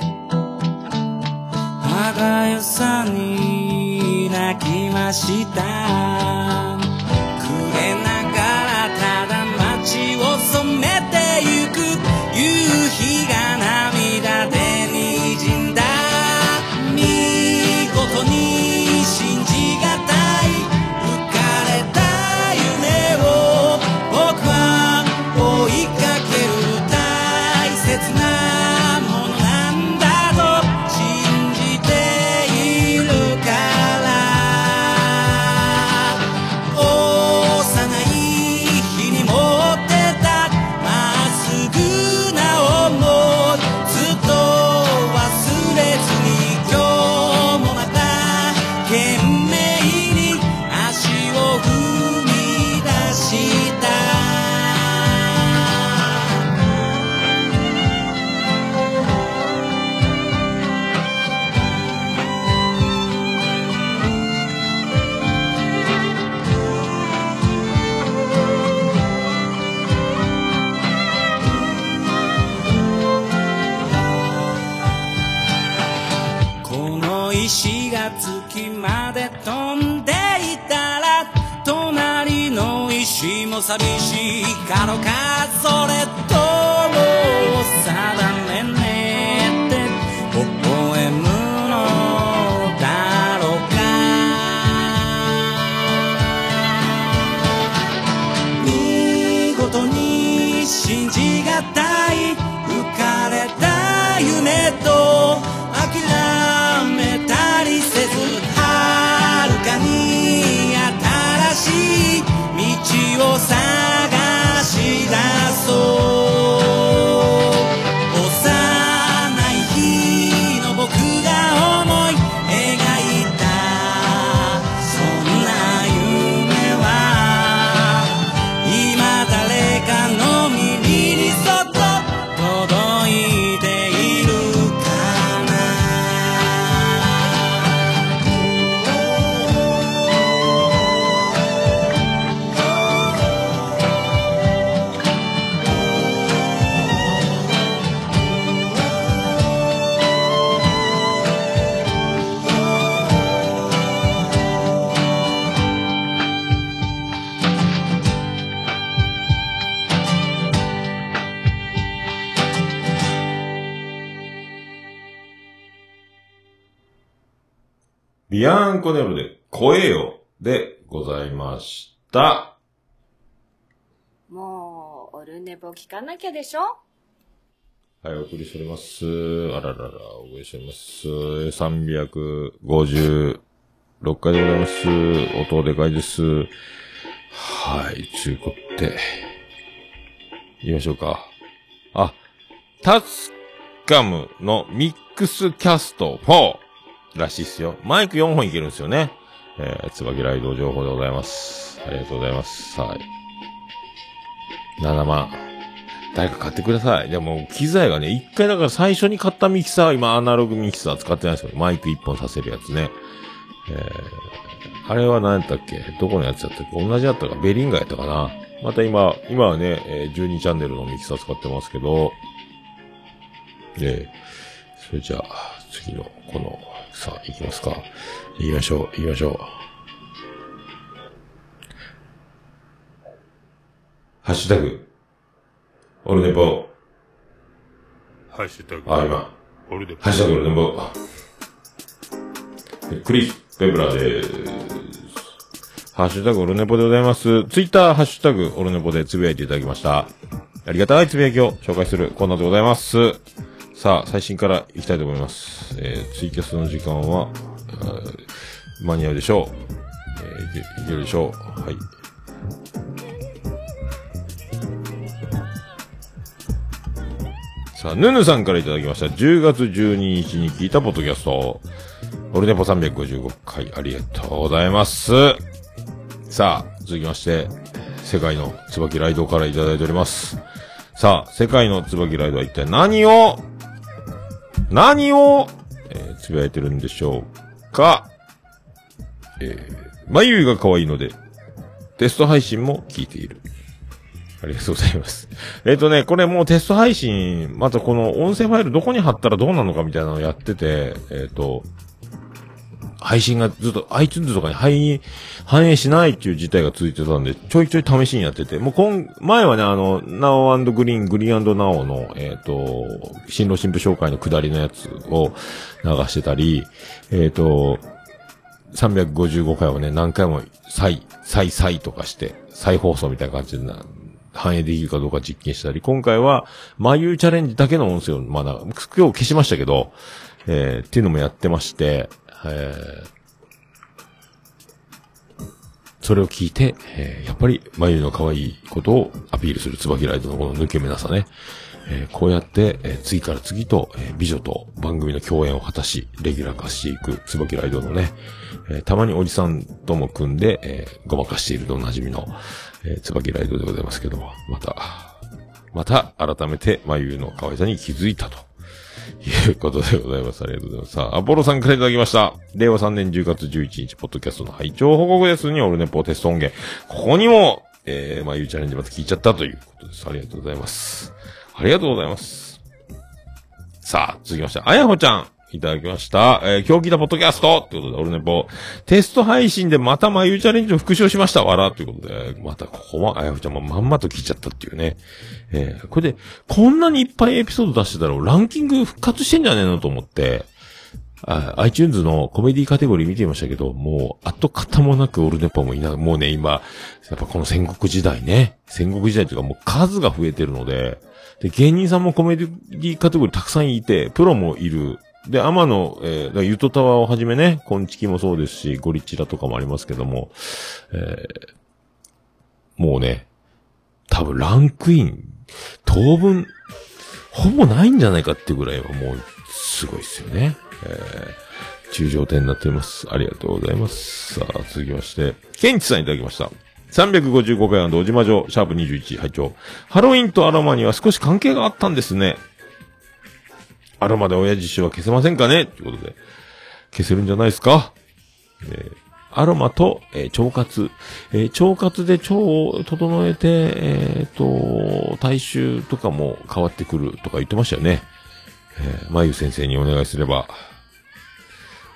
歯がよさに泣きました。かろかコネロで、声よ。でございました。もう、オルネボ聞かなきゃでしょ？はい、お送りしております。あららら、お送りしております。356回でございます。音でかいです。はい、ちゅうことで、言いましょうか。あ、タスカムのミックスキャスト4らしいっすよ。マイク4本いけるんですよね。えー、椿ライド情報でございます。ありがとうございます。はい。7万。誰か買ってください。でも、機材がね、一回だから最初に買ったミキサー、今アナログミキサー使ってないですよ。マイク一本させるやつね。えー、あれは何やったっけ？どこのやつやったっけ？同じやったか？ベリンガやったかな？また今、今はね、えー12チャンネルのミキサー使ってますけど、で、それじゃあ、次の、この、さあ、行きますか。行きましょう、行きましょう。ハッシュタグ、オルネポ、ハッシュタグ。あ、今、俺で。ハッシュタグオルネポ。クリス・ペブラでーす。ハッシュタグオルネポでございます。ツイッター、ハッシュタグオルネポでつぶやいていただきました。ありがたいつぶやきを紹介するコーナーでございます。さあ、最新からいきたいと思います。えー、ツイキャスの時間は、間に合うでしょう。えーいけ、いけるでしょう。はい。さあ、ヌヌさんからいただきました。10月12日に聞いたポッドキャスト。オルネポ355回ありがとうございます。さあ、続きまして、世界の椿ライドからいただいております。さあ、世界の椿ライドは一体何を、何を、えーつぶやいてるんでしょうかえー、眉が可愛いので、テスト配信も聞いている。ありがとうございます。えっ、とね、これもうテスト配信、またこの音声ファイルどこに貼ったらどうなのかみたいなのをやってて、えっ、と、配信がずっと iTunes とかに反反映しないっていう事態が続いてたんで、ちょいちょい試しにやってて、もう今、前はね、あの、ナオグリーン、グリーンナオの、えっ、と、新郎新婦紹介の下りのやつを流してたり、えっ、と、355回をね、何回も再、再、再とかして、再放送みたいな感じでな、反映できるかどうか実験したり、今回は、眉チャレンジだけの音声を、まあな、今日消しましたけど、えーっていうのもやってまして、えーそれを聞いて、えーやっぱり、眉の可愛いことをアピールする椿ライトのこの抜け目なさね。えーこうやって、えー次から次と、えー美女と番組の共演を果たし、レギュラー化していく椿ライドのね、えたまにおじさんとも組んで、えーごまかしているとおなじみの、え、椿ライドでございますけども、また、また、改めて、眉の可愛さに気づいたと。いうことでございます。ありがとうございます。さあ、アポロさんからいただきました。令和3年10月11日、ポッドキャストの拝聴報告ですに、オルネポテスト音源。ここにも、えー、まあ、ゆうチャレンジまた聞いちゃったということです。ありがとうございます。ありがとうございます。さあ、続きまして、あやほちゃん。いただきました。えー、今日聞いたポッドキャストということで、オルネポ。テスト配信でまたまゆうチャレンジを復唱しました。わらということで、またここは、あやほちゃんもまんまと聞いちゃったっていうね。えー、これで、こんなにいっぱいエピソード出してたら、ランキング復活してんじゃねえのと思って、あ iTunes のコメディカテゴリー見てみましたけど、もう、跡形もなくオルネポもいな、もうね、今、やっぱこの戦国時代ね、戦国時代というかもう数が増えてるので、で、芸人さんもコメディカテゴリーたくさんいて、プロもいる。で、天野、えー、だからユトタワーをはじめね、コンチキもそうですし、ゴリチラとかもありますけども、えー、もうね、多分ランクイン、当分、ほぼないんじゃないかってぐらいはもう、すごいですよね。えー、中上点になっています。ありがとうございます。さあ、続きまして、ケンチさんいただきました。355回の小島城、シャープ21、拝聴ハロウィンとアロマには少し関係があったんですね。アロマで親父臭は消せませんかね？ということで、消せるんじゃないですか？えーアロマと、えー腸活。えー腸活で腸を整えて、えっ、と、体臭とかも変わってくるとか言ってましたよね。えー、まゆ先生にお願いすれば、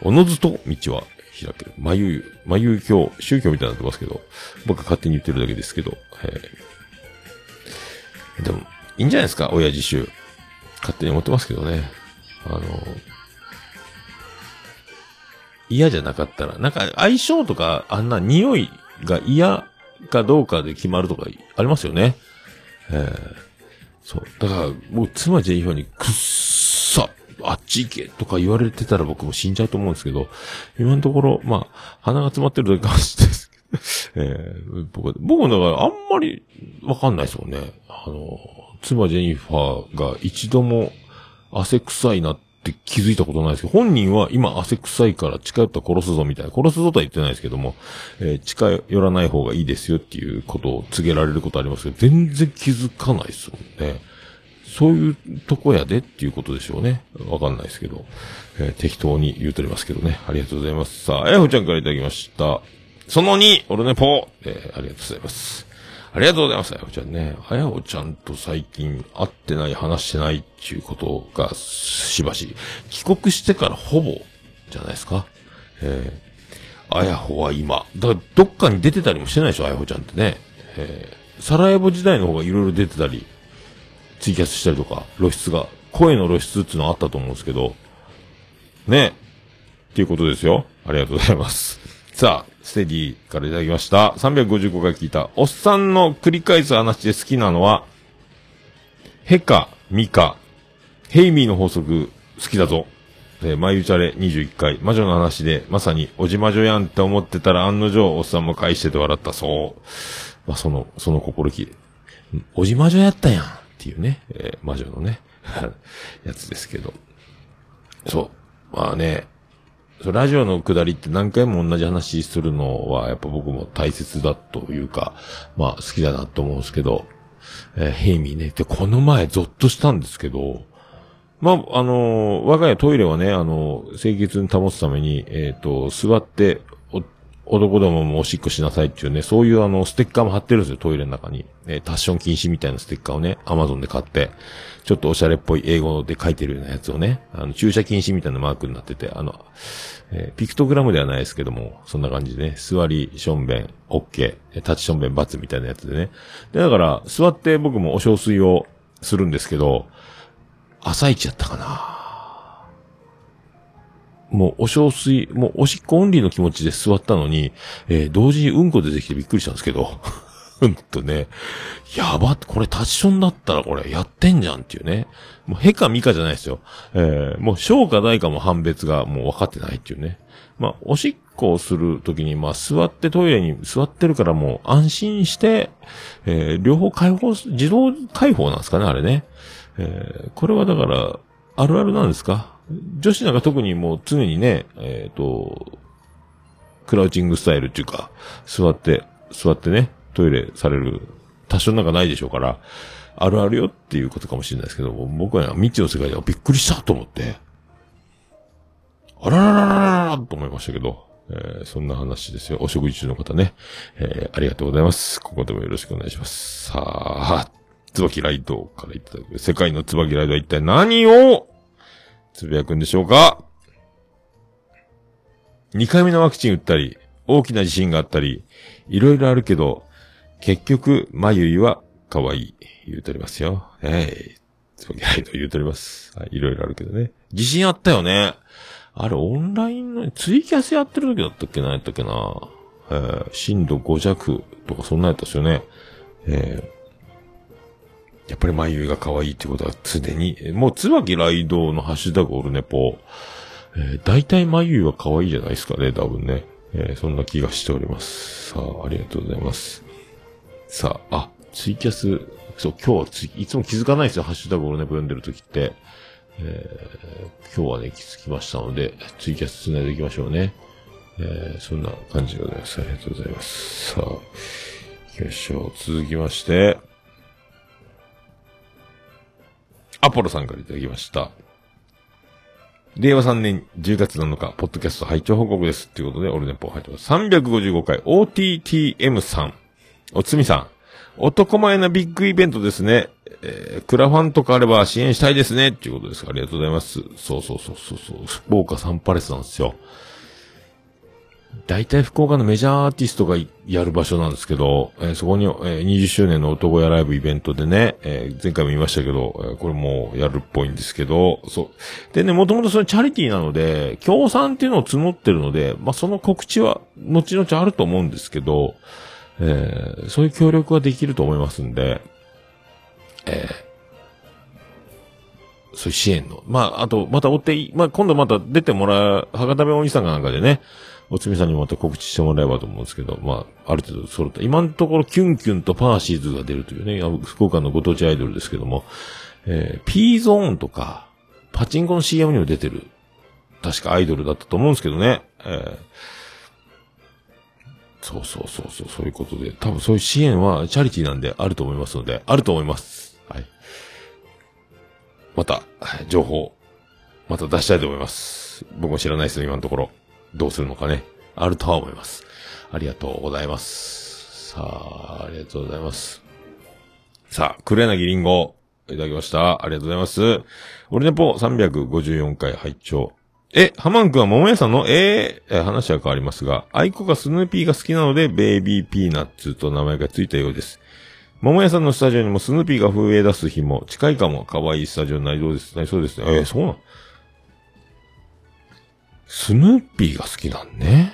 おのずと道は開ける。まゆ、まゆ教、宗教みたいになってますけど、僕は勝手に言ってるだけですけど、えーでも、いいんじゃないですか、親父臭。勝手に思ってますけどね。あの、嫌じゃなかったら、なんか相性とか、あんな匂いが嫌かどうかで決まるとかありますよね。えーそう。だから、もう妻ジェイファーにくっさ、あっち行けとか言われてたら僕も死んじゃうと思うんですけど、今のところ、まあ、鼻が詰まってるだけかもしれないですけど、えー僕、僕もだからあんまりわかんないですもんね。あの、妻ジェニファーが一度も汗臭いなって気づいたことないですけど、本人は今汗臭いから近寄ったら殺すぞみたいな、殺すぞとは言ってないですけども、えー近寄らない方がいいですよっていうことを告げられることありますけど、全然気づかないですもんね。そういうとこやでっていうことでしょうね。わかんないですけど。えー適当に言うとりますけどね。ありがとうございます。さあ、あやほちゃんからいただきました。その2、オルネポえーありがとうございます。ありがとうございます、あやほちゃんね。あやほちゃんと最近会ってない、話してないっていうことがしばし、帰国してからほぼ、じゃないですか。えー、あやほは今、だからどっかに出てたりもしてないでしょ、あやほちゃんってね。えー、サラエボ時代の方がいろいろ出てたり、ツイキャスしたりとか、露出が、声の露出っていうのはあったと思うんですけど、ね。っていうことですよ。ありがとうございます。さあ、ステディからいただきました。355回聞いた。おっさんの繰り返す話で好きなのは、ヘカ、ミカ、ヘイミーの法則、好きだぞ。えー、マユチャレ21回、魔女の話で、まさに、おじ魔女やんって思ってたら案の定、おっさんも返してて笑った。そう。まあ、その、その心気。おじ魔女やったやんっていうね、えー魔女のね、やつですけど。そう。まあね、ラジオの下りって何回も同じ話するのは、やっぱ僕も大切だというか、まあ好きだなと思うんですけど、えーヘイミーね。で、この前ゾッとしたんですけど、まあ、あのー我が家トイレはね、あのー清潔に保つために、えっ、と、座って、男どももおしっこしなさいっていうね、そういうあの、ステッカーも貼ってるんですよ、トイレの中に。えタッション禁止みたいなステッカーをね、アマゾンで買って、ちょっとおしゃれっぽい英語で書いてるようなやつをね、あの、駐車禁止みたいなマークになってて、あの、えーピクトグラムではないですけども、そんな感じでね、座り、しょんべん、オッケー、立ちしょんべん、バツみたいなやつでね。で、だから、座って僕もお小水をするんですけど、朝一やったかなもうお小水、もうおしっこオンリーの気持ちで座ったのに、えー同時にうんこ出てきてびっくりしたんですけど、ほんとね、やばって、これタッションだったらこれやってんじゃんっていうね。もうへかみかじゃないですよ。えーもう小か大かも判別がもう分かってないっていうね。まあ、おしっこをするときに、まあ、座ってトイレに座ってるからもう安心して、えー両方解放す、自動解放なんですかね、あれね。えーこれはだから、あるあるなんですか？女子なんか特にもう常にね、えっ、と、クラウチングスタイルっていうか、座って、座ってね、トイレされる、多少なんかないでしょうから、あるあるよっていうことかもしれないですけど、僕は未知の世界ではびっくりしたと思って、あららららららと思いましたけど、えーそんな話ですよ。お食事中の方ね、えーありがとうございます。ここでもよろしくお願いします。さあ、椿ライドからいただく、世界の椿ライドは一体何をつぶやくんでしょうか？二回目のワクチン打ったり、大きな地震があったり、いろいろあるけど、結局、まゆは可愛い。言うとりますよ。えい。椿ライド言うとります。はい、いろいろあるけどね。地震あったよね。あれ、オンラインの、ツイキャスやってる時だったっけ？な、やったっけな。えー震度5弱とかそんなやったっすよね。えやっぱり眉が可愛いってことは常に、もう椿ライドのハッシュタグオルネポ、えー、大体眉は可愛いじゃないですかね、多分ね。えーそんな気がしております。さあ、ありがとうございます。さあ、あ、ツイキャス、そう、今日はツイいつも気づかないですよ、ハッシュタグオルネポ読んでる時って。えー今日はね、気づきましたので、ツイキャス繋いでいきましょうね。えーそんな感じでございます。ありがとうございます。さあ、行きましょう。続きまして、アポロさんからいただきました。令和3年10月7日、ポッドキャスト拝聴報告です。ということで、オルネポ入ってます。355回、OTTM さん。おつみさん。男前なビッグイベントですね。えー、クラファンとかあれば支援したいですね。っていうことです。ありがとうございます。そうそうそうそうそう。福岡サンパレスなんですよ。大体福岡のメジャーアーティストがやる場所なんですけど、えーそこに、えー20周年の男屋ライブイベントでね、えー前回も言いましたけど、えーこれもやるっぽいんですけど、そう。でね、もともとそのチャリティーなので、協賛っていうのを募ってるので、まあ、その告知は、後々あると思うんですけど、えーそういう協力はできると思いますんで、えーそういう支援の。まあ、あと、また追って、まあ、今度また出てもらう、博多弁お兄さんかなんかでね、おつみさんにもまた告知してもらえばと思うんですけど、まあ、ある程度揃った。今のところ、キュンキュンとパーシーズが出るというね、福岡のご当地アイドルですけども、えー、P ゾーンとか、パチンコの CM にも出てる、確かアイドルだったと思うんですけどね、えーそうそうそうそう、そういうことで、多分そういう支援はチャリティーなんであると思いますので、あると思います。はい。また、情報、また出したいと思います。僕も知らないですよ、今のところ。どうするのかね。あるとは思います。ありがとうございます。さあ、ありがとうございます。さあ、黒柳りんご、いただきました。ありがとうございます。俺ネポ354回拝聴え、ハマン君は桃屋さんの？ええ話は変わりますが、愛子がスヌーピーが好きなので、ベイビーピーナッツと名前がついたようです。桃屋さんのスタジオにもスヌーピーが増え出す日も近いかも可愛いスタジオになりそうです。なりそうですね。えーそうなんスヌーピーが好きなんね。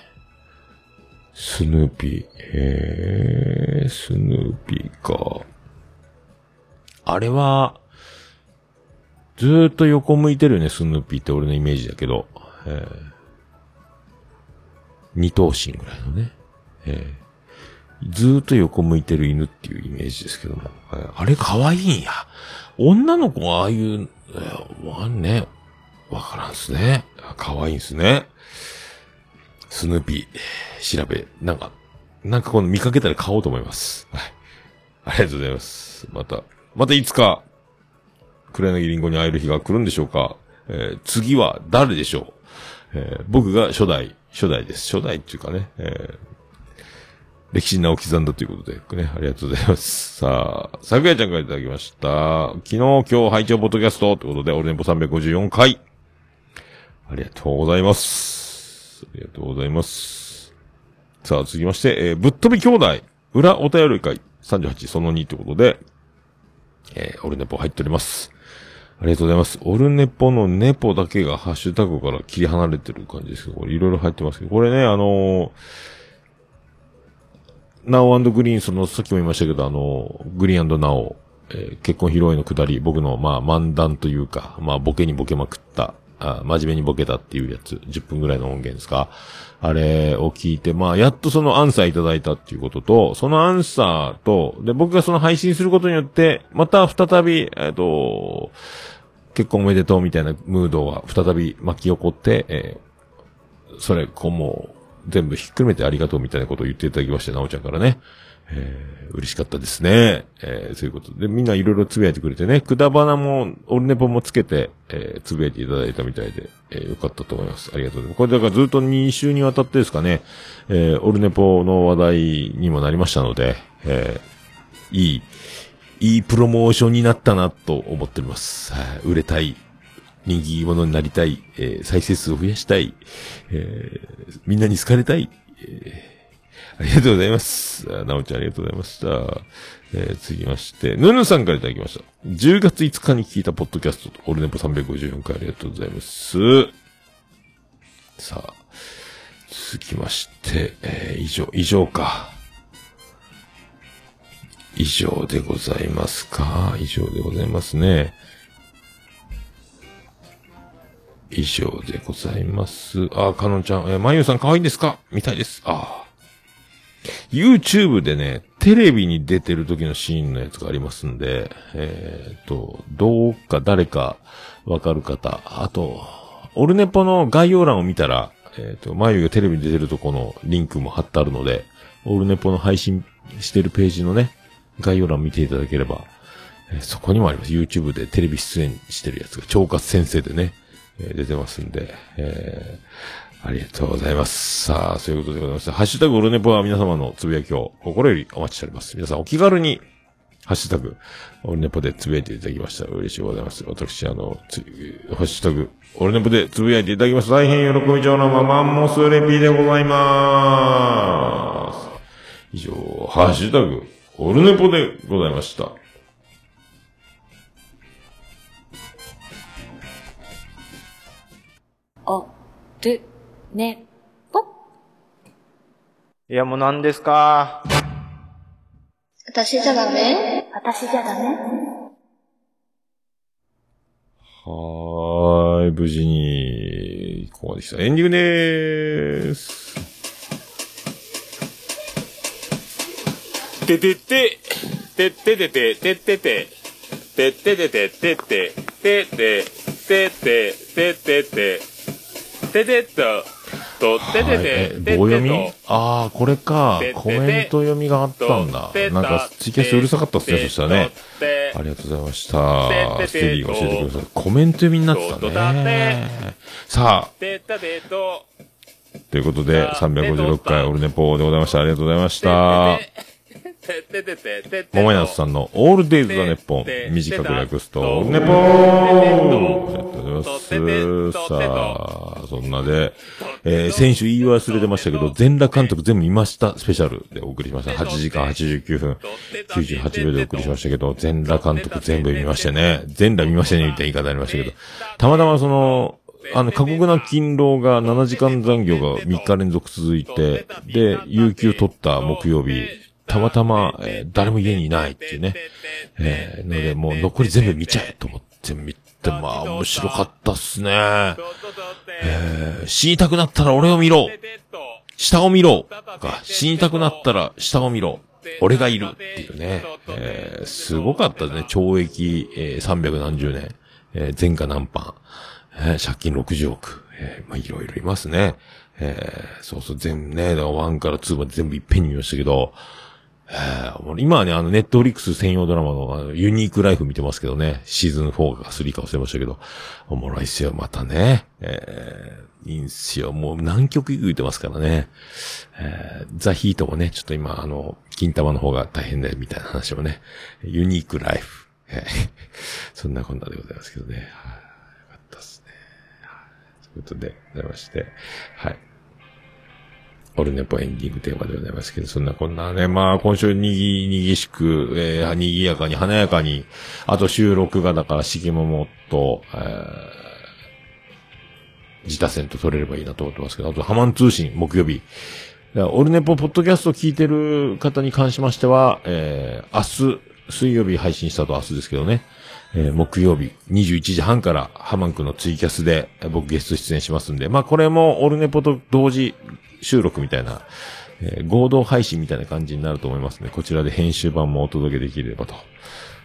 スヌーピー。へー、スヌーピーか。あれは、ずーっと横向いてるよね、スヌーピーって俺のイメージだけど。二頭身ぐらいのね。えーずーっと横向いてる犬っていうイメージですけども。あれ可愛いんや。女の子はああいう、えーわんね。わからんっすね。可愛いんすね。スヌーピー、調べ、なんか、なんかこの見かけたら買おうと思います。はい。ありがとうございます。また、またいつか、黒柳りんごに会える日が来るんでしょうかえー次は誰でしょうえー僕が初代、初代です。初代っていうかね、えー歴史に名を刻んだということで、ね、ありがとうございます。さあ、桜井ちゃんからいただきました。昨日、今日、拝聴ポッドキャストということで、俺ネポ354回。ありがとうございます。ありがとうございます。さあ、続きまして、えーぶっ飛び兄弟、裏お便り会38その2ということで、えーオルネポ入っております。ありがとうございます。オルネポのネポだけがハッシュタグから切り離れてる感じですけど、これいろいろ入ってますけど、これね、あのーナオグリーン、その、さっきも言いましたけど、あの、グリーンナオ、えー結婚披露宴のくだり、僕の、まあ、漫談というか、まあ、ボケにボケまくった、あ真面目にボケたっていうやつ、10分ぐらいの音源ですか？あれを聞いて、まあ、やっとそのアンサーいただいたっていうことと、そのアンサーと、で、僕がその配信することによって、また再び、えっ、と、結婚おめでとうみたいなムードが再び巻き起こって、えーそれ、こうもう、全部ひっくるめてありがとうみたいなことを言っていただきまして、なおちゃんからね。えー嬉しかったですね。えーそういうことで、みんないろいろつぶやいてくれてね、くだばなも、オルネポもつけて、えーつぶやいていただいたみたいで、えーよかったと思います。ありがとうございます。これだからずっと2週にわたってですかね、えーオルネポの話題にもなりましたので、えーいい、いいプロモーションになったなと思っております。はい売れたい。人気者になりたい、えー再生数を増やしたい、えーみんなに好かれたい、えーありがとうございます。なおちゃんありがとうございました。えー、続きまして、ぬぬさんからいただきました。10月5日に聞いたポッドキャスト、オルネポ354回ありがとうございます。さあ、続きまして、えー以上、以上か。以上でございますか。以上でございますね。以上でございます。あ、かのんちゃん、えー、まゆうさん可愛いんですか？みたいです。ああ。YouTube でね、テレビに出てる時のシーンのやつがありますんで、えっ、と、どうか誰かわかる方、あと、オルネポの概要欄を見たら、えっ、と、まゆがテレビに出てるとこのリンクも貼ってあるので、オルネポの配信してるページのね、概要欄を見ていただければ、えーそこにもあります。YouTube でテレビ出演してるやつが、腸活先生でね、えー出てますんで、えーありがとうございます。さあ、そういうことでございます。ハッシュタグオルネポは皆様のつぶやきを心よりお待ちしております。皆さんお気軽に、ハッシュタグ、オルネポでつぶやいていただきました。嬉しいございます。私、あの、ハッシュタグ、オルネポでつぶやいていただきます。大変喜び上のまま、モスレピーでございまーす。以上、ハッシュタグ、オルネポでございました。お、る、ね、ぽ。いや、もう何ですか？私じゃダメ？私じゃダメ？はーい、無事に、ここまで来た。エンディングでーす。ててて、てっててて、てってて、てっててて、てって、て。って、てって、てってて、ててっと、と、ててはいえて、て棒読み？ああ、これかコメント読みがあったんだ。なんか、ツイキャスうるさかったっすね、そしたらね。。ありがとうございました。ステディが教えてください。コメント読みになってたね。さあ、と、ということで、356回オルネポでございました。ありがとうございました。桃井夏さんのオールデイズ・ザ・ネッポン。短く略すと、オールネポーありがと。うございます。さあ、そんなで、えー、先週言い忘れてましたけど、全裸監督全部見ました。スペシャルでお送りしました。8時間89分。98秒でお送りしましたけど、全裸監督全部見ましたね。全裸見ましたねみたいな言い方ありましたけど、たまたまその、あの、過酷な勤労が7時間残業が3日連続続いて、で、有給取った木曜日、たまたま、えー誰も家にいないっていうね。えー、ので、もう残り全部見ちゃえと思って見て、まあ、面白かったっすね。えー、死にたくなったら俺を見ろ下を見ろか、死にたくなったら下を見ろ俺がいるっていうね。えー、すごかったね。懲役、えー、300何十年。えー、前科何パン。えー、借金60億。えー、まあ、いろいろいますね。えー、そうそう、全部ね、だから1から2まで全部いっぺんに見ましたけど、今はね、あの、ネットフリックス専用ドラマのユニークライフ見てますけどね、シーズン4か3か忘れましたけど、おもろいっすよ、またね。えー、いいんすよ。もう何曲言ってますからね。えー、ザ・ヒートもね、ちょっと今、あの、金玉の方が大変だよ、みたいな話もね、ユニークライフ。えー そんなこんなでございますけどね。はい、よかったっすね。ということで、ございまして、はい。オルネポエンディングテーマでございますけど、そんなこんなね、まあ今週にぎ、にぎしく、えー、にぎやかに、華やかに、あと収録がだから、しげももと、えー、自他戦と取れればいいなと思ってますけど、あと、ハマン通信、木曜日。オルネポポッドキャストを聞いてる方に関しましては、えー、明日、水曜日配信したと明日ですけどね、えー木曜日21時半からハマンクのツイキャスで僕ゲスト出演しますんで、まあこれもオルネポと同時収録みたいな、えー合同配信みたいな感じになると思いますね。こちらで編集版もお届けできればと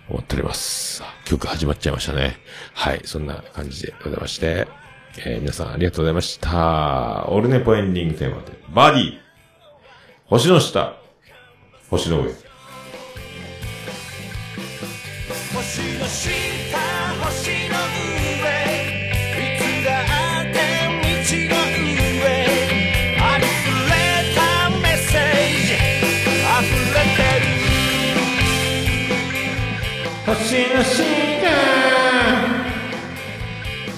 思っております。曲始まっちゃいましたね。はい、そんな感じでございまして、えー皆さんありがとうございました。オルネポエンディングテーマで、バディ星の下星の上星の下る星の下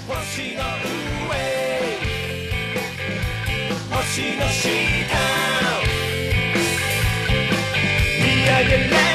星の上星の下見上げれ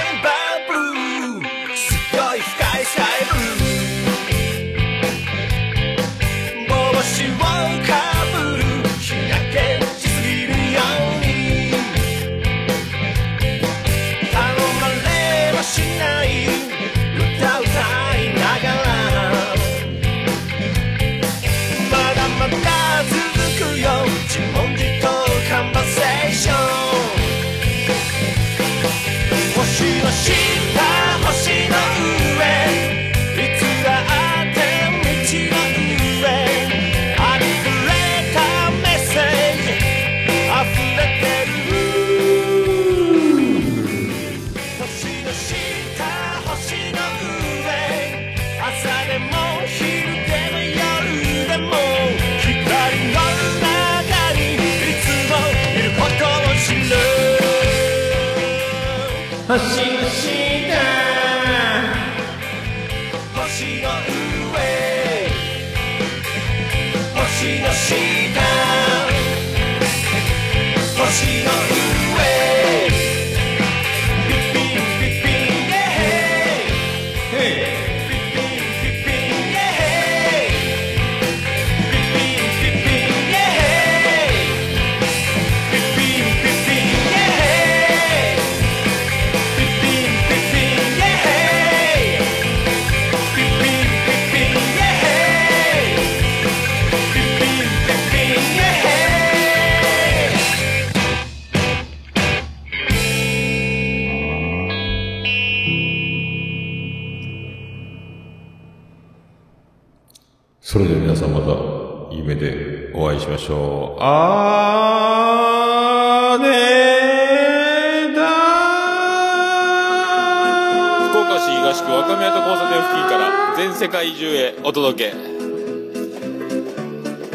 届け。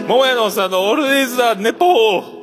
桃屋のおっさんのオールディーズ・ザ・ネポー。